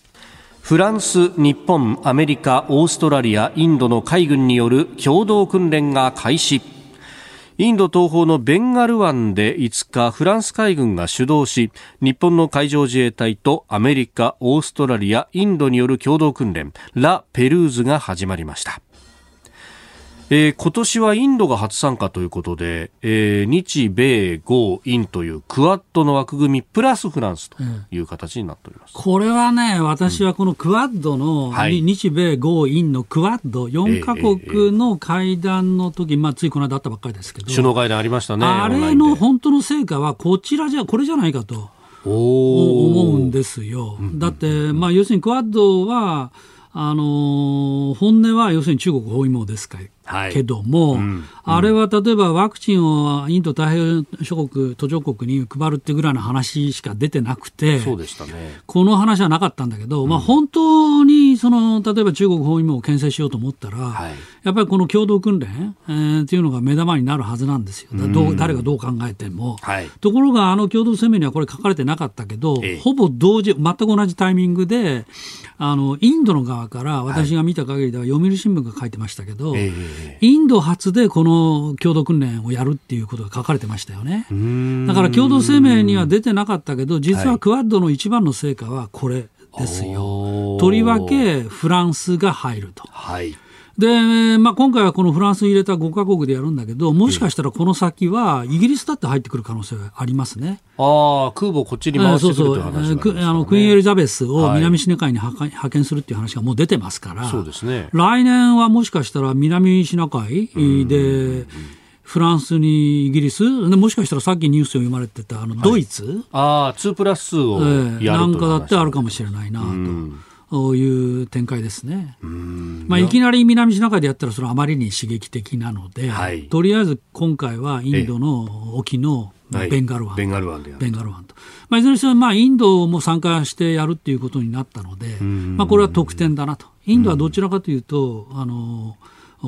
[SPEAKER 1] フランス、日本、アメリカ、オーストラリア、インドの海軍による共同訓練が開始。インド東方のベンガル湾で5日フランス海軍が主導し日本の海上自衛隊とアメリカオーストラリアインドによる共同訓練ラ・ペルーズが始まりました。えー、今年はインドが初参加ということで、えー、日米豪印というクアッドの枠組みプラスフランスという形になっております、
[SPEAKER 3] うん、これはね、私はこのクアッドの、うんはい、日米豪印のクアッド4カ国の会談の時、えーえー、まあついこの間あったばっかりですけど、
[SPEAKER 1] 首脳会談ありましたね。
[SPEAKER 3] あれの本当の成果はこちらじゃこれじゃないかと思うんですよ。だって、まあ要するにクアッドはあの本音は要するに中国包囲網ですかけども、はいうん、あれは例えばワクチンをインド太平洋諸国、途上国に配るってぐらいの話しか出てなくて、
[SPEAKER 1] そうでしたね、
[SPEAKER 3] この話はなかったんだけど、うん、まあ、本当にその例えば中国包囲網を牽制しようと思ったら、はい、やっぱりこの共同訓練、えー、っていうのが目玉になるはずなんですよ、どう誰がどう考えても、はい、ところがあの共同声明にはこれ書かれてなかったけど、ええ、ほぼ同時、全く同じタイミングで、あのインドの側から私が見た限りでは読売新聞が書いてましたけど、えインド発でこの共同訓練をやるっていうことが書かれてましたよね。だから共同声明には出てなかったけど、実はクアッドの一番の成果はこれですよ。とりわけフランスが入ると。はいで、まあ、今回はこのフランスに入れた5か国でやるんだけど、もしかしたらこの先はイギリスだって入ってくる可能性がありますね。
[SPEAKER 1] ああ、空母こっちに回してくるという話、ね、そうそう
[SPEAKER 3] あのクイーンエリザベスを南シナ海に派遣するっていう話がもう出てますから、そうですね、来年はもしかしたら南シナ海で、フランスにイギリスでもしかしたらさっきニュースを読まれてたあのドイツ、はい、
[SPEAKER 1] ああ2プラスをやると、えー、
[SPEAKER 3] なんかだってあるかもしれないなと。いう展開ですね。まあ、いきなり南シナ海でやったらそれはあまりに刺激的なので、はい、とりあえず今回はインドの沖のベンガル湾、
[SPEAKER 1] ベンガル湾で
[SPEAKER 3] ベンガル湾と、まあ、いずれにしてもまあインドも参加してやるっていうことになったので、まあ、これは得点だなと。インドはどちらかというと、あの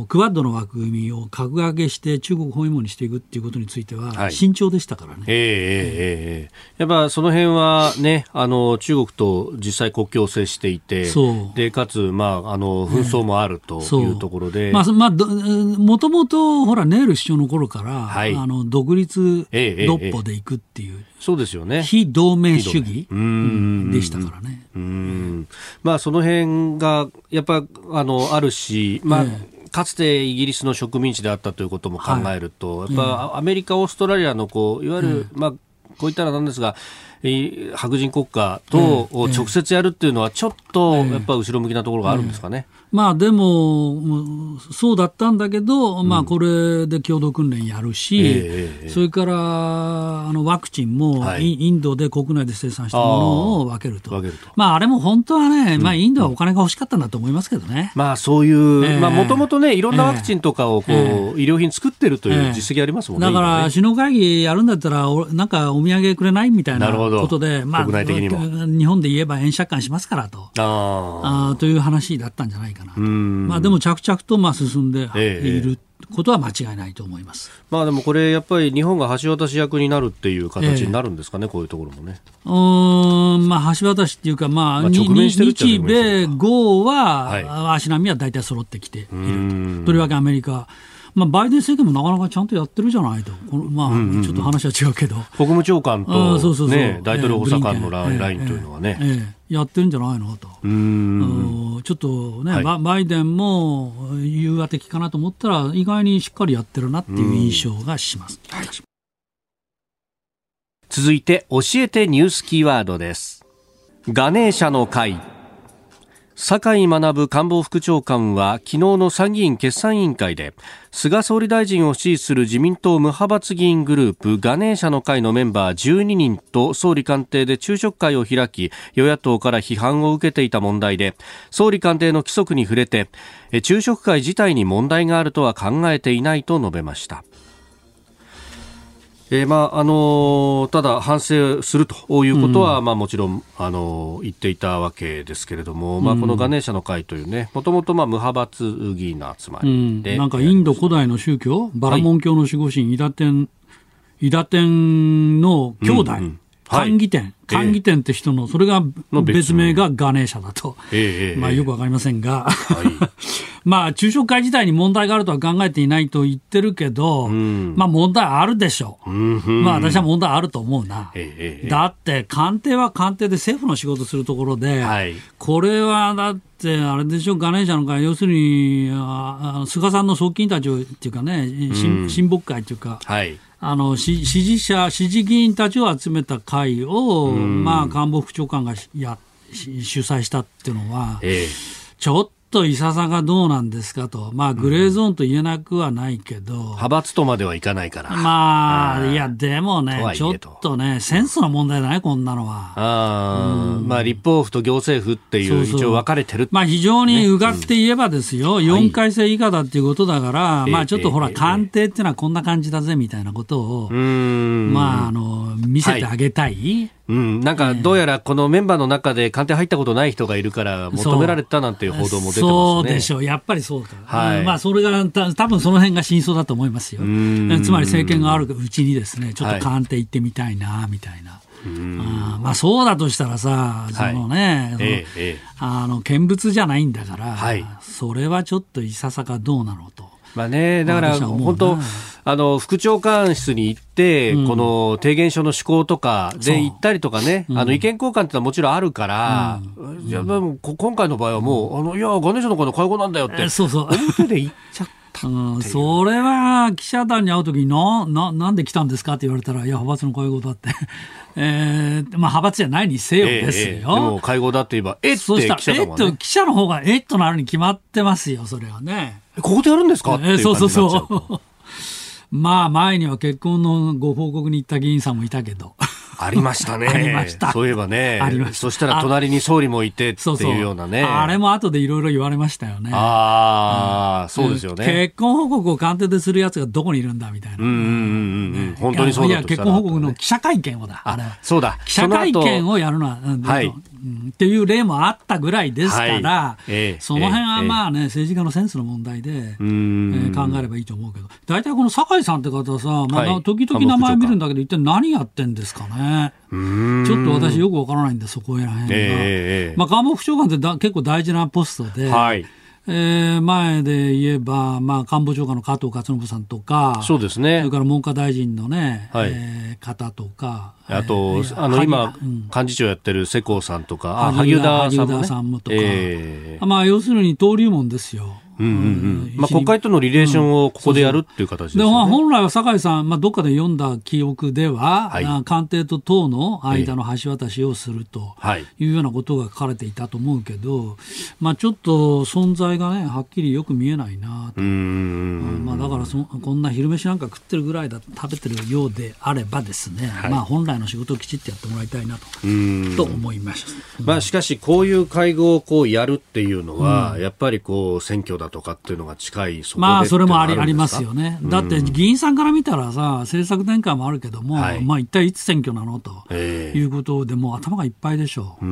[SPEAKER 3] クワッドの枠組みを格上げして中国包囲網にしていくっていうことについては慎重でしたからね。はい、えー、
[SPEAKER 1] えー、えー、やっぱその辺はね、あの中国と実際国境を接していて、でかつまああの紛争もあるというところで、
[SPEAKER 3] まあまあもともとほらネール首相の頃から、はい、あの独立独歩でいくっていう。
[SPEAKER 1] そうですよね。
[SPEAKER 3] 非同盟主義でしたからね。
[SPEAKER 1] うん。まあその辺がやっぱあのあるし、まあ、えーかつてイギリスの植民地であったということも考えると、はい、やっぱアメリカ、オーストラリアのこういわゆる、うん、まあ、こういったらなんですが、白人国家と直接やるっていうのは、ちょっとやっぱ後ろ向きなところがあるんですかね。
[SPEAKER 3] まあでも、そうだったんだけど、まあこれで共同訓練やるし、それからあのワクチンもインドで国内で生産したものを分けると。まああれも本当はね、まあインドはお金が欲しかったんだと思いますけどね。
[SPEAKER 1] まあそういう、まあもともとね、いろんなワクチンとかをこう、医療品作ってるという実績ありますもんね。
[SPEAKER 3] だから首脳会議やるんだったら、なんかお土産くれないみたいなことで、まあ日本で言えば円借款しますからと。ああという話だったんじゃないかなと。まあ、でも着々とまあ進んでいる。ことは間違いないと思います。
[SPEAKER 1] まあでもこれやっぱり日本が橋渡し役になるっていう形になるんですかね、えー、こういうところもね。
[SPEAKER 3] うん、まあ橋渡しっていうか、まあ、まあ、日米豪は、足並みは大体揃ってきていると。とりわけアメリカ。まあ、バイデン政権もなかなかちゃんとやってるじゃないと、このまあ、ちょっと話は違うけど、
[SPEAKER 1] 国務長官と、ね、大統領補佐官のラインというのはね、えーえー
[SPEAKER 3] やってるんじゃないのと、うん。ちょっとね、はい、バイデンも融和的かなと思ったら、意外にしっかりやってるなっていう印象がします。はい、
[SPEAKER 1] 続いて、教えてニュースキーワードです。ガネーシャの会。酒井学官房副長官は昨日の参議院決算委員会で菅総理大臣を支持する自民党無派閥議員グループガネーシャの会のメンバー12人と総理官邸で昼食会を開き与野党から批判を受けていた問題で総理官邸の規則に触れて昼食会自体に問題があるとは考えていないと述べました。えーまああのただ反省するということは、うん、まあ、もちろん、あの言っていたわけですけれども、まあ、このガネーシャの会というねもともと無派閥議員の集まりで、
[SPEAKER 3] うん、なんかインド古代の宗教バラモン教の守護神、イダテンイダテンの兄弟、うんうん官義店、官義店って人の、それが別名。がガネーシャだと、えー、まあ、よくわかりませんが、はい、まあ、昼食会自体に問題があるとは考えていないと言ってるけど、
[SPEAKER 1] ん。
[SPEAKER 3] まあ、問題あるでしょう。
[SPEAKER 1] うん。
[SPEAKER 3] まあ、私は問題あると思うな。だって、官邸は官邸で政府の仕事するところで、
[SPEAKER 1] はい。
[SPEAKER 3] これはだって、あれでしょ、ガネーシャの会、要するに、ああ菅さんの側近たちをっていうかね、親親睦会っていうか、
[SPEAKER 1] はい。
[SPEAKER 3] あのし支持者、支持議員たちを集めた会を、まあ、官房副長官がしやし主催したっていうのは、
[SPEAKER 1] え。
[SPEAKER 3] ちょっといささがどうなんですかと、まあ、グレーゾーンと言えなくはないけど、
[SPEAKER 1] 派閥とまではいかないから。
[SPEAKER 3] まあ、
[SPEAKER 1] うん
[SPEAKER 3] いや、でもね
[SPEAKER 1] とはいえ、
[SPEAKER 3] ちょっとね、センスの問題だね、こんなのは。
[SPEAKER 1] あーまあ、立法府と行政府っていう、
[SPEAKER 3] そうそう。
[SPEAKER 1] 一応分かれてる。
[SPEAKER 3] まあ、非常にうがって言えばですよ、4回生以下だっていうことだから、
[SPEAKER 1] ええ
[SPEAKER 3] まあ、ちょっとほら、
[SPEAKER 1] ええ
[SPEAKER 3] 官邸っていうのはこんな感じだぜみたいなことを
[SPEAKER 1] う、ーん。
[SPEAKER 3] まあ、あの、見せてあげたい。
[SPEAKER 1] うん、なんかどうやらこのメンバーの中で官邸入ったことない人がいるから求められたなんていう報道も出てますね。
[SPEAKER 3] そうでしょう、やっぱりそうか、
[SPEAKER 1] はい。
[SPEAKER 3] うんまあ、それがた多分その辺が真相だと思いますよ、
[SPEAKER 1] ん。
[SPEAKER 3] つまり政権があるうちにですねちょっ
[SPEAKER 1] はい。
[SPEAKER 3] と官邸行ってみたいなみたいな、あーまあ、そうだとしたらさ、そのね、その
[SPEAKER 1] ええええ。
[SPEAKER 3] あの見物じゃないんだから、
[SPEAKER 1] はい。
[SPEAKER 3] それはちょっといささかどうなのと。
[SPEAKER 1] まあね、だから本当、あの副長官室に行って、この提言書の施行とかで行ったりとかね、あの意見交換ってのはもちろんあるから、いやでもこ今回の場合はもう、あのいや、ガネーションの会の会合なんだよって。
[SPEAKER 3] え、そうそう。
[SPEAKER 1] 表で言っちゃった。
[SPEAKER 3] う。ん、それは記者団に会うときになな、なんで来たんですかって言われたら、いや、派閥の会合だって、えーまあ、派閥じゃないにせよ
[SPEAKER 1] ええ
[SPEAKER 3] ですよ。
[SPEAKER 1] ええでも会合だって言えば、えって
[SPEAKER 3] そうしたら、
[SPEAKER 1] 記者
[SPEAKER 3] えっと、記者の方がえっとなるに決まってますよ、それはね。
[SPEAKER 1] ここでやるんですか？って
[SPEAKER 3] そう。そうそう。まあ、前には結婚のご報告に行った議員さんもいたけど。
[SPEAKER 1] ありましたね。
[SPEAKER 3] ありました
[SPEAKER 1] そういえばね。
[SPEAKER 3] ありました
[SPEAKER 1] そしたら隣に総理もいてって
[SPEAKER 3] そうそう。
[SPEAKER 1] いうようなね。
[SPEAKER 3] あれも後でいろいろ言われましたよね。
[SPEAKER 1] ああ、そうですよね。
[SPEAKER 3] 結婚報告を官邸でするやつがどこにいるんだみたいな。
[SPEAKER 1] うんうんうんうん。本当にそうだ
[SPEAKER 3] いや、
[SPEAKER 1] としたら
[SPEAKER 3] 結婚報告の記者会見をだ。あれ
[SPEAKER 1] あ、そうだ。
[SPEAKER 3] 記者会見
[SPEAKER 1] を。
[SPEAKER 3] をやるのは、うん
[SPEAKER 1] はい
[SPEAKER 3] うんっていう例もあったぐらいですから、
[SPEAKER 1] はい。ええ
[SPEAKER 3] その辺は
[SPEAKER 1] ええ
[SPEAKER 3] まあね、政治家のセンスの問題で、
[SPEAKER 1] う
[SPEAKER 3] え
[SPEAKER 1] ん。
[SPEAKER 3] ー考えればいいと思うけど、大体この酒井さんって方さ、まあ
[SPEAKER 1] はい。
[SPEAKER 3] 時々名前見るんだけど、一体何やってんですかね。
[SPEAKER 1] うん。
[SPEAKER 3] ちょっと私よくわからないんで、そこら辺が。
[SPEAKER 1] ええええ。
[SPEAKER 3] まあ、官房副長官ってだ結構大事なポストで、
[SPEAKER 1] はい。
[SPEAKER 3] えー前で言えば、まあ、官房長官の加藤勝信さんとか、
[SPEAKER 1] そうです
[SPEAKER 3] それ
[SPEAKER 1] ね。
[SPEAKER 3] から文科大臣のね、
[SPEAKER 1] はい
[SPEAKER 3] えー方とか、
[SPEAKER 1] あと、
[SPEAKER 3] えー
[SPEAKER 1] あの、今
[SPEAKER 3] 萩うん、
[SPEAKER 1] 幹事長やってる世耕さんとか、あ、
[SPEAKER 3] 萩
[SPEAKER 1] 萩
[SPEAKER 3] 生田
[SPEAKER 1] さんもね。
[SPEAKER 3] さんもとか
[SPEAKER 1] ええ
[SPEAKER 3] まあ、要するに登竜門ですよ。
[SPEAKER 1] うんうんうん。まあ、国会とのリレーションをここでやるっていう形です
[SPEAKER 3] でまあ。本来は酒井さん、まあ、どっかで読んだ記憶では、
[SPEAKER 1] はい
[SPEAKER 3] あ官邸と党の間の橋渡しをすると
[SPEAKER 1] はい。
[SPEAKER 3] いうようなことが書かれていたと思うけど、まあ、ちょっと存在がね、はっきりよく見えないなと。まあ、だからそこんな昼飯なんか食ってるぐらいだ食べてるようであればですね、
[SPEAKER 1] はい
[SPEAKER 3] まあ、本来の仕事をきちっとやってもらいたいなと,、
[SPEAKER 1] うん
[SPEAKER 3] と思いました。
[SPEAKER 1] まあ、しかし、こういう会合をこうやるっていうのは、やっぱりこう選挙だとかっていうのが近い、そ
[SPEAKER 3] まあ、それもありありま
[SPEAKER 1] すか
[SPEAKER 3] よね。だって議員さんから見たらさ、政策転換もあるけども、
[SPEAKER 1] はい
[SPEAKER 3] まあ一体いつ選挙なの？と
[SPEAKER 1] ええ
[SPEAKER 3] いうことで、もう頭がいっぱいでしょう。
[SPEAKER 1] う。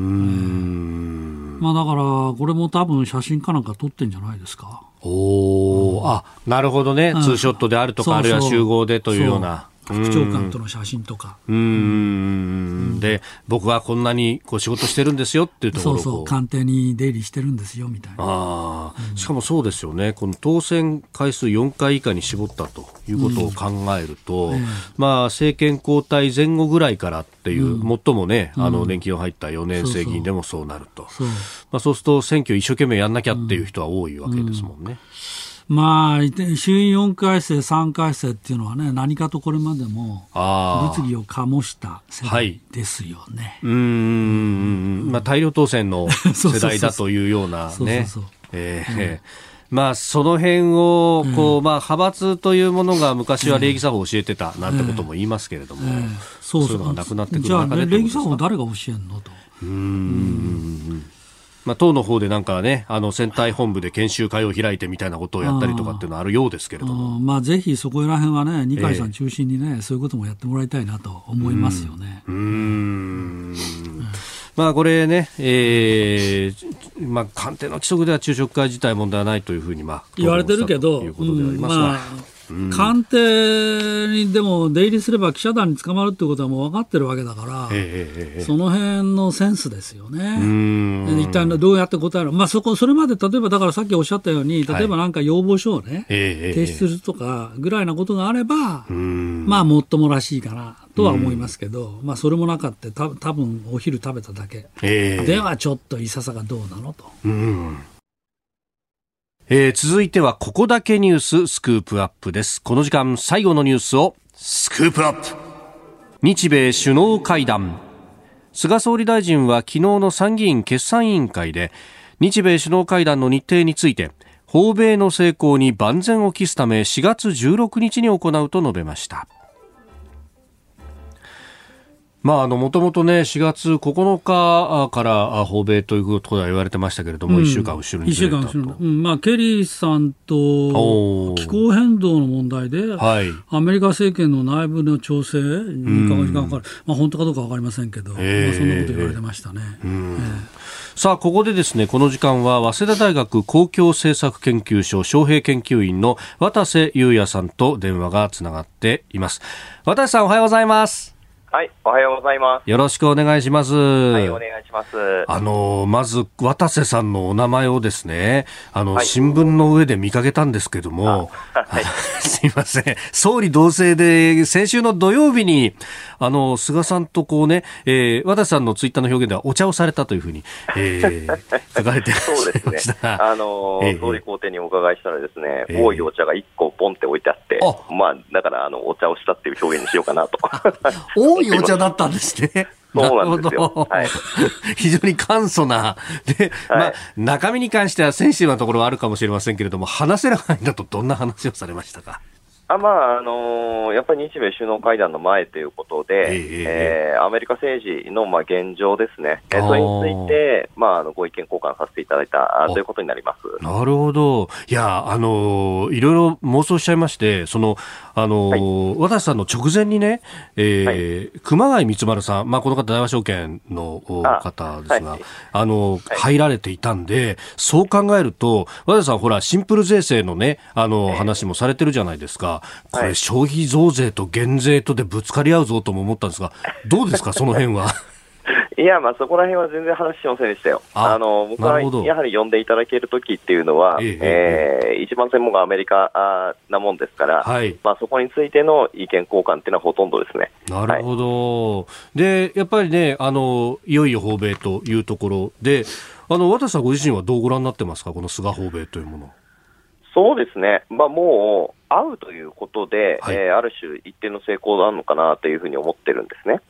[SPEAKER 3] まあだから、これも多分写真かなんか撮ってんじゃないですか？
[SPEAKER 1] おお、あ、なるほどね。
[SPEAKER 3] うん
[SPEAKER 1] ツーショットであるとか、
[SPEAKER 3] そうそう
[SPEAKER 1] あるいは集合でというような。
[SPEAKER 3] 副長官との写真とか。
[SPEAKER 1] うーん。で、僕はこんなにこう仕事してるんですよっていうところ
[SPEAKER 3] そうそう、官邸に出入りしてるんですよ、みたいな。
[SPEAKER 1] ああ、しかもそうですよね、この当選回数4回以下に絞ったということを考えると、まあ、政権交代前後ぐらいからっていう、最もね、あの年金を入った4年生議員でもそうなると、
[SPEAKER 3] そう
[SPEAKER 1] まあ、そうすると選挙一生懸命やんなきゃっていう人は多いわけですもんね。
[SPEAKER 3] まあ、衆院4回生、3回生っていうのはね、何かとこれまでも
[SPEAKER 1] ああ
[SPEAKER 3] 物議を醸した世代ですよね。
[SPEAKER 1] うーん、まあ、大量当選の 世代だというようなね。まあ、その辺をこう、まあ、派閥というものが昔は礼儀作法を教えてたなんてことも言いますけれども、
[SPEAKER 3] ええそう
[SPEAKER 1] いうのがなくなってくる
[SPEAKER 3] じゃあ、
[SPEAKER 1] 中でって
[SPEAKER 3] 礼儀作法誰が教えんのと。
[SPEAKER 1] まあ、党の方でなんかね、あの選対本部で研修会を開いてみたいなことをやったりとかっていうのはあるようですけれども。
[SPEAKER 3] うんまあ、ぜひそこら辺はね、二階さ
[SPEAKER 1] ええ
[SPEAKER 3] ん中心にね、そういうこともやってもらいたいなと思いますよね。
[SPEAKER 1] うーんまあこれね、えーまあ、官邸の規則では昼食会自体問題はないというふうに、まあ、
[SPEAKER 3] 言われてるけど、
[SPEAKER 1] ということでありますが、
[SPEAKER 3] うんまあ、官邸にでも出入りすれば記者団に捕まるってことはもう分かってるわけだから、ええ、その辺のセンスですよね。一体どうやって答える、まあ、そこそれまで例えばだからさっきおっしゃったように例えばなんか要望書をね、はい、提出するとかぐらいなことがあれば、まあもっともらしいかなとは思いますけど、まあそれもなかった。た多分お昼食べただけ、ではちょっといささがどうなのと。
[SPEAKER 1] えー、続いてはここだけニューススクープアップです。この時間最後のニュースをスクープアップ。日米首脳会談。菅総理大臣は昨日の参議院決算委員会で日米首脳会談の日程について訪米の成功に万全を期すため4月16日に行うと述べましたまあ、あの、もともとね、4月9日から訪米ということは言われてましたけれども、うん、1週間後ろにずれたと。1週間後ろ
[SPEAKER 3] うん、まあ、ケリーさんと気候変動の問題で、はい、アメリカ政権の内部の調整に時間かかる。まあ、本当かどうかわかりませんけど、えー、まあ、そんなこと言われてましたね。えー、
[SPEAKER 1] さあ、ここでですね、この時間は、早稲田大学公共政策研究所招聘研究員の渡瀬裕也さんと電話がつながっています。渡瀬さん、おはようございます。
[SPEAKER 4] はい、おはようございます。
[SPEAKER 1] よろしくお願いします。は
[SPEAKER 4] い、お願いします。
[SPEAKER 1] あの、まず、渡瀬さんのお名前をですね、あの、はい、新聞の上で見かけたんですけども、はい、すいません。総理同棲で、先週の土曜日に、あの、菅さんとこうね、えー、渡瀬さんのツイッターの表現ではお茶をされたというふうに、えー、書かれて
[SPEAKER 4] そうですね。あの、えー、総理公邸にお伺いしたらですね、えー、多いお茶が1個ポンって置いてあって、まあ、だから、あの、お茶をしたっていう表現にしようかなと。
[SPEAKER 1] いいお茶だったんですね。
[SPEAKER 4] そうなんですよ。はい、
[SPEAKER 1] 非常に簡素な。で、はい、まあ、中身に関してはセンシティブなところはあるかもしれませんけれども、話せる範囲だとどんな話をされましたか？
[SPEAKER 4] あまああのー、やっぱり日米首脳会談の前ということで、えー、えー、アメリカ政治のまあ現状ですね、えー、それについて、まあ、あのご意見交換させていただいたということになります。
[SPEAKER 1] なるほど、いや、あのー、いろいろ妄想しちゃいまして、そのあのーはい、渡さんの直前にね、えー、はい、熊谷光丸さん、まあ、この方、大和証券の方ですが、あはい、あの、入られていたんで、そう考えると、渡さん、ほら、シンプル税制のね、あの、話もされてるじゃないですか。これ、消費増税と減税とでぶつかり合うぞとも思ったんですが、どうですか、その辺は？
[SPEAKER 4] いや、まあ、そこら辺は全然話しませんでしたよ。あの僕はやはり呼んでいただけるときっていうのは、ええー、一番専門がアメリカなもんですから、はい、まあ、そこについての意見交換っていうのはほとんどですね。
[SPEAKER 1] なるほど、はい、でやっぱりねあの、いよいよ訪米というところで、あの渡さんご自身はどうご覧になってますか、この菅訪米というもの。
[SPEAKER 4] そうですね、まあ、もう会うということで、はい、えー、ある種、一定の成功があるのかなというふうに思ってるんですね。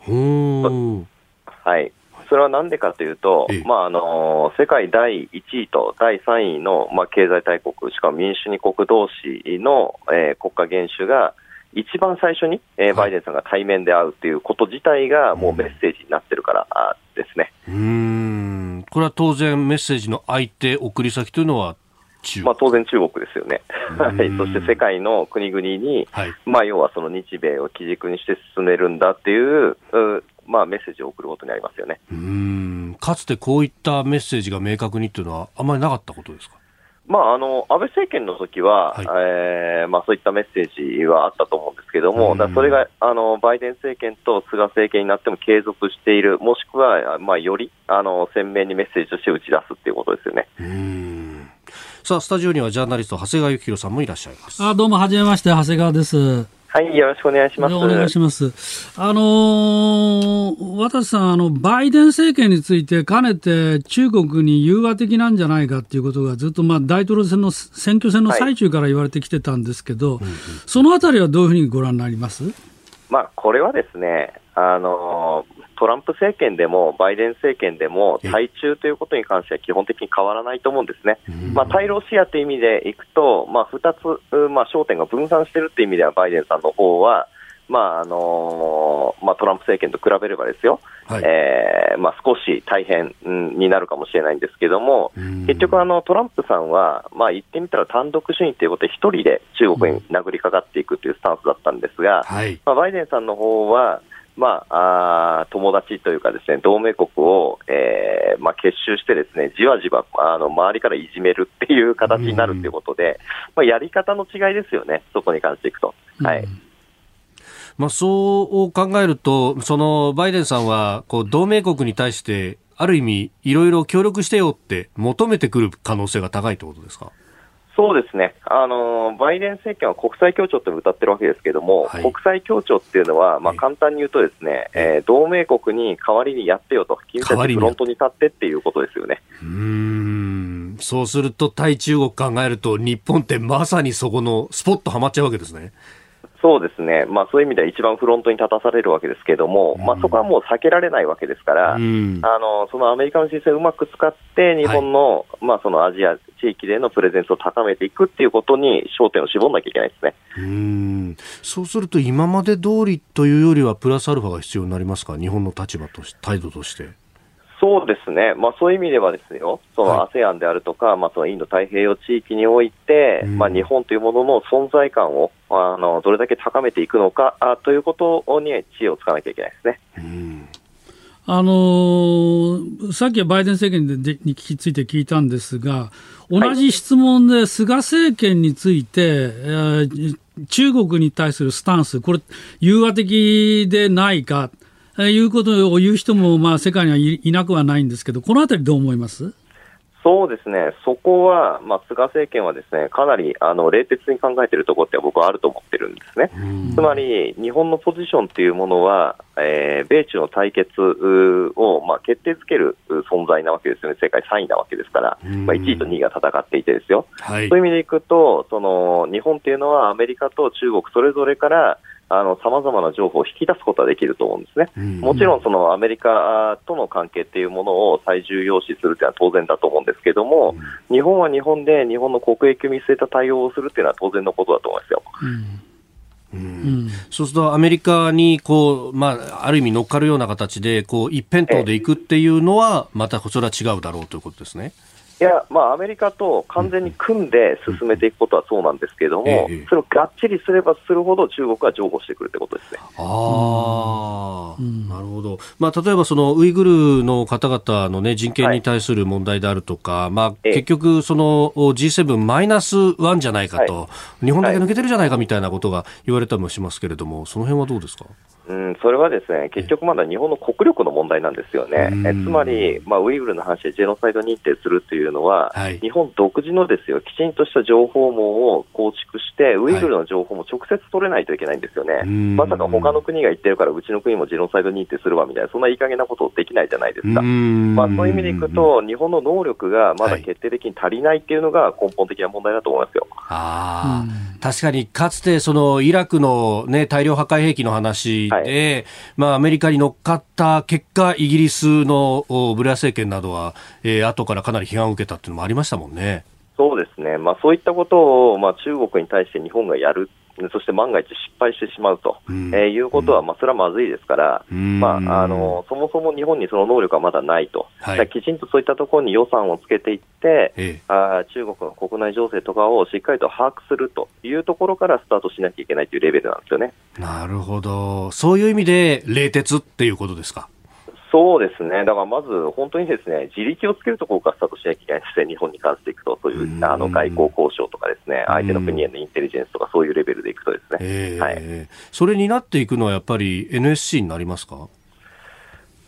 [SPEAKER 4] はい、それはなんでかというと、まああの世界第1位と第3位の、まあ、経済大国、しかも民主二国同士の、えー、国家元首が、一番最初に、えー、バイデンさんが対面で会うということ自体が、もうメッセージになってるからですね。
[SPEAKER 1] うん。これは当然、メッセージの相手、送り先というのは
[SPEAKER 4] まあ、当然中国ですよね。はい、そして世界の国々に、はい、まあ、要はその日米を基軸にして進めるんだっていう、うまあ、メッセージを送ることになりますよね。
[SPEAKER 1] うん。かつてこういったメッセージが明確にっていうのは、あまりなかったことですか？
[SPEAKER 4] まあ、あの安倍政権の時は、はい、えー、まあ、そういったメッセージはあったと思うんですけども、だそれがあのバイデン政権と菅政権になっても継続している、もしくは、まあ、よりあの鮮明にメッセージとして打ち出すっていうことですよね。
[SPEAKER 1] うんさあ、スタジオにはジャーナリスト、長谷川幸宏さんもいらっしゃいます。
[SPEAKER 3] あどうも、はじめまして、長谷川です。
[SPEAKER 4] はい、よろしくお願いします。お
[SPEAKER 3] 願いします。あのー、私さん、あの、バイデン政権について、かねて中国に融和的なんじゃないかっていうことがずっと、まあ、大統領選の選挙戦の最中から言われてきてたんですけど、はい、そのあたりはどういうふうにご覧になります？
[SPEAKER 4] まあ、これはですね、あのートランプ政権でもバイデン政権でも対中ということに関しては基本的に変わらないと思うんですね、まあ、対ロシアという意味でいくと、まあ、2つ、まあ、焦点が分散しているという意味ではバイデンさんの方は、まああのまあ、トランプ政権と比べればですよ、はい、えー、まあ、少し大変になるかもしれないんですけども、結局あの、トランプさんは、まあ、言ってみたら単独主義ということで、一人で中国に殴りかかっていくというスタンスだったんですが、はい、まあ、バイデンさんの方は、まあ、あ友達というかですね、同盟国を、えーまあ、結集してですね、じわじわあの周りからいじめるっていう形になるということで、まあ、やり方の違いですよね、そこに関していくと。はい。
[SPEAKER 1] まあ、そう考えると、そのバイデンさんはこう同盟国に対して、ある意味、いろいろ協力してよって求めてくる可能性が高いということですか？
[SPEAKER 4] そうですね、あのバイデン政権は国際協調って歌ってるわけですけれども、はい、国際協調っていうのは、まあ、簡単に言うと、ですね、えー、同盟国に代わりにやってよと、君たちフロントに立ってっていうことですよね。
[SPEAKER 1] うん。そうすると、対中国考えると、日本ってまさにそこのスポットはまっちゃうわけですね。
[SPEAKER 4] そうですね、まあ、そういう意味では一番フロントに立たされるわけですけれども、うん、まあ、そこはもう避けられないわけですから、うん、あのそのアメリカの姿勢をうまく使って、日本のはい、まあ、そのアジア地域でのプレゼンスを高めていくっていうことに焦点を絞らなきゃいけないですね。
[SPEAKER 1] うん。そうすると、今まで通りというよりは、プラスアルファが必要になりますか、日本の立場として、態度として。
[SPEAKER 4] そうですね、まあ、そういう意味ではですよ、その ASEAN であるとか、はい、まあ、そのインド太平洋地域において、うん、まあ、日本というものの存在感をあのどれだけ高めていくのかあということに知恵をつかなきゃいけないですね。うん。
[SPEAKER 3] あのー、さっきはバイデン政権でについて聞いたんですが、同じ質問で菅政権について、はい、えー、中国に対するスタンス、これ、融和的でないか、いうことを言う人も、まあ、世界にはいなくはないんですけど、このあたりどう思います？
[SPEAKER 4] そうですね、そこは、まあ、菅政権はですねかなりあの冷徹に考えているところって僕はあると思ってるんですね。つまり、日本のポジションというものは、えー、米中の対決を、まあ、決定づける存在なわけですよね、世界3位なわけですから、まあ、1位と2位が戦っていてですよ、はい、そういう意味でいくとその、日本っていうのはアメリカと中国それぞれからさまざまな情報を引き出すことはできると思うんですね、うん、もちろんそのアメリカとの関係っていうものを最重要視するというのは当然だと思うんですけども、うん、日本は日本で日本の国益を見据えた対応をするというのは当然のことだと思いますよ。うん。
[SPEAKER 1] うん、そうするとアメリカにこう、まあ、ある意味乗っかるような形でこう一辺倒でいくっていうのは、またそれは違うだろうということですね。
[SPEAKER 4] いや、まあ、アメリカと完全に組んで進めていくことはそうなんですけれども、それをがっちりすればするほど中国は譲歩してくるってことですね。
[SPEAKER 1] ああ、うん、なるほど。まあ、例えばそのウイグルの方々のね、人権に対する問題であるとか、はい、まあ、結局その G7 マイナス1じゃないかと、はい、日本だけ抜けてるじゃないかみたいなことが言われたりもしますけれども、その辺はどうですか？
[SPEAKER 4] うん、それはですね結局まだ日本の国力の問題なんですよね、えつまり、まあ、ウイグルの話でジェノサイド認定するというのは、はい、日本独自のですよきちんとした情報網を構築して、ウイグルの情報も直接取れないといけないんですよね、はい、まさか他の国が言ってるから、うちの国もジェノサイド認定するわみたいな、そんないい加減なことできないじゃないですか、まあ、そういう意味でいくと、日本の能力がまだ決定的に足りないっていうのが根本的な問題だと思いますよ。
[SPEAKER 1] あ確かにかつてそのイラクの、ね、大量破壊兵器の話で、はいまあ、アメリカに乗っかった結果、イギリスのブレア政権などは、えー、後からかなり批判を受けたっていうのもありましたもんね。
[SPEAKER 4] そうですね、まあ、そういったことを、まあ、中国に対して日本がやるそして万が一失敗してしまうと、うん、えー、いうことは、まあ、それはまずいですから、うん、まあ、あのそもそも日本にその能力はまだないと、はい、きちんとそういったところに予算をつけていって、ええ、あ中国の国内情勢とかをしっかりと把握するというところからスタートしなきゃいけないというレベルなんですよね。
[SPEAKER 1] なるほど、そういう意味で冷徹っていうことですか？
[SPEAKER 4] そうですね、だからまず本当にですね自力をつけるところからスタートしなきゃいけないですね、日本に関していくと、そういうあの外交交渉とかですね、相手の国へのインテリジェンスとか、そういうレベルでいくとですね、えー、はい、
[SPEAKER 1] それになっていくのはやっぱり NSC になりますか？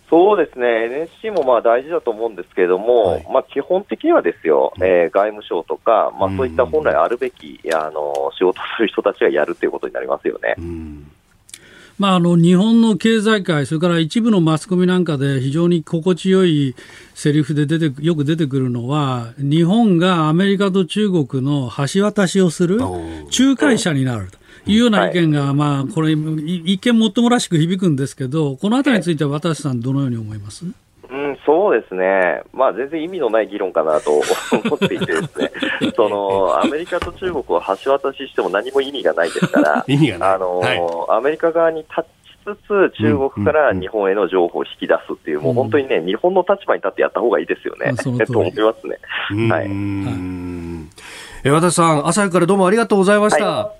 [SPEAKER 4] そうですね、NSC もまあ大事だと思うんですけれども、はい、まあ、基本的にはですよ、えー、外務省とか、まあ、そういった本来あるべき、あの仕事する人たちがやるということになりますよね。うん
[SPEAKER 3] まあ、あの日本の経済界、それから一部のマスコミなんかで非常に心地よいセリフで出てよく出てくるのは、日本がアメリカと中国の橋渡しをする仲介者になると。いうような意見が、まあ、これ、一見もっともらしく響くんですけど、このあたりについては、渡さん、どのように思います？
[SPEAKER 4] うん、そうですね、まあ、全然意味のない議論かなと思っていて、ですね。そのアメリカと中国を橋渡ししても何も意味がないですから、あの、はい、アメリカ側に立ちつつ、中国から日本への情報を引き出すっていう、もう本当にね、日本の立場に立ってやった方がいいですよね、と思いますね。はい、
[SPEAKER 1] え和田さん、朝からどうもありがとうございました。
[SPEAKER 4] は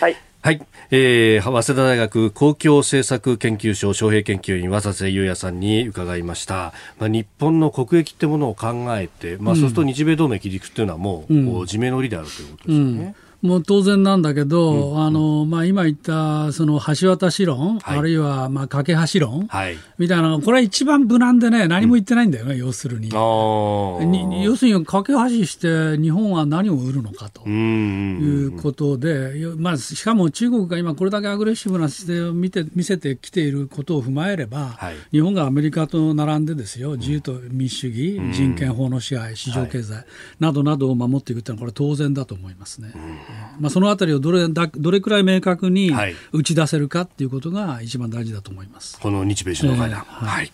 [SPEAKER 4] い、はい。
[SPEAKER 1] はい、えー、早稲田大学公共政策研究所招聘研究員渡瀬裕也さんに伺いました、まあ、日本の国益ってものを考えて、まあ、そうすると日米同盟基軸っていうのはもう、うん、自明の理であるということですよね。うん
[SPEAKER 3] もう当然なんだけど、うん、あのまあ、今言ったその橋渡し論、はい、あるいはまあ架け橋論、はい、みたいな、これは一番無難でね、何も言ってないんだよね、うん、要するに。に。要するに架け橋して日本は何を売るのかと。いうことで、まあ、しかも中国が今、これだけアグレッシブな姿勢を見て見せてきていることを踏まえれば、はい、日本がアメリカと並んでですよ、自由と民主主義、うん、人権法の支配、市場経済などなどを守っていくというのは、これ当然だと思いますね。まあ、そのあたりをどれだどれくらい明確に打ち出せるかっていうことが一番大事だと思います。
[SPEAKER 1] この日米首脳会談、えー、はい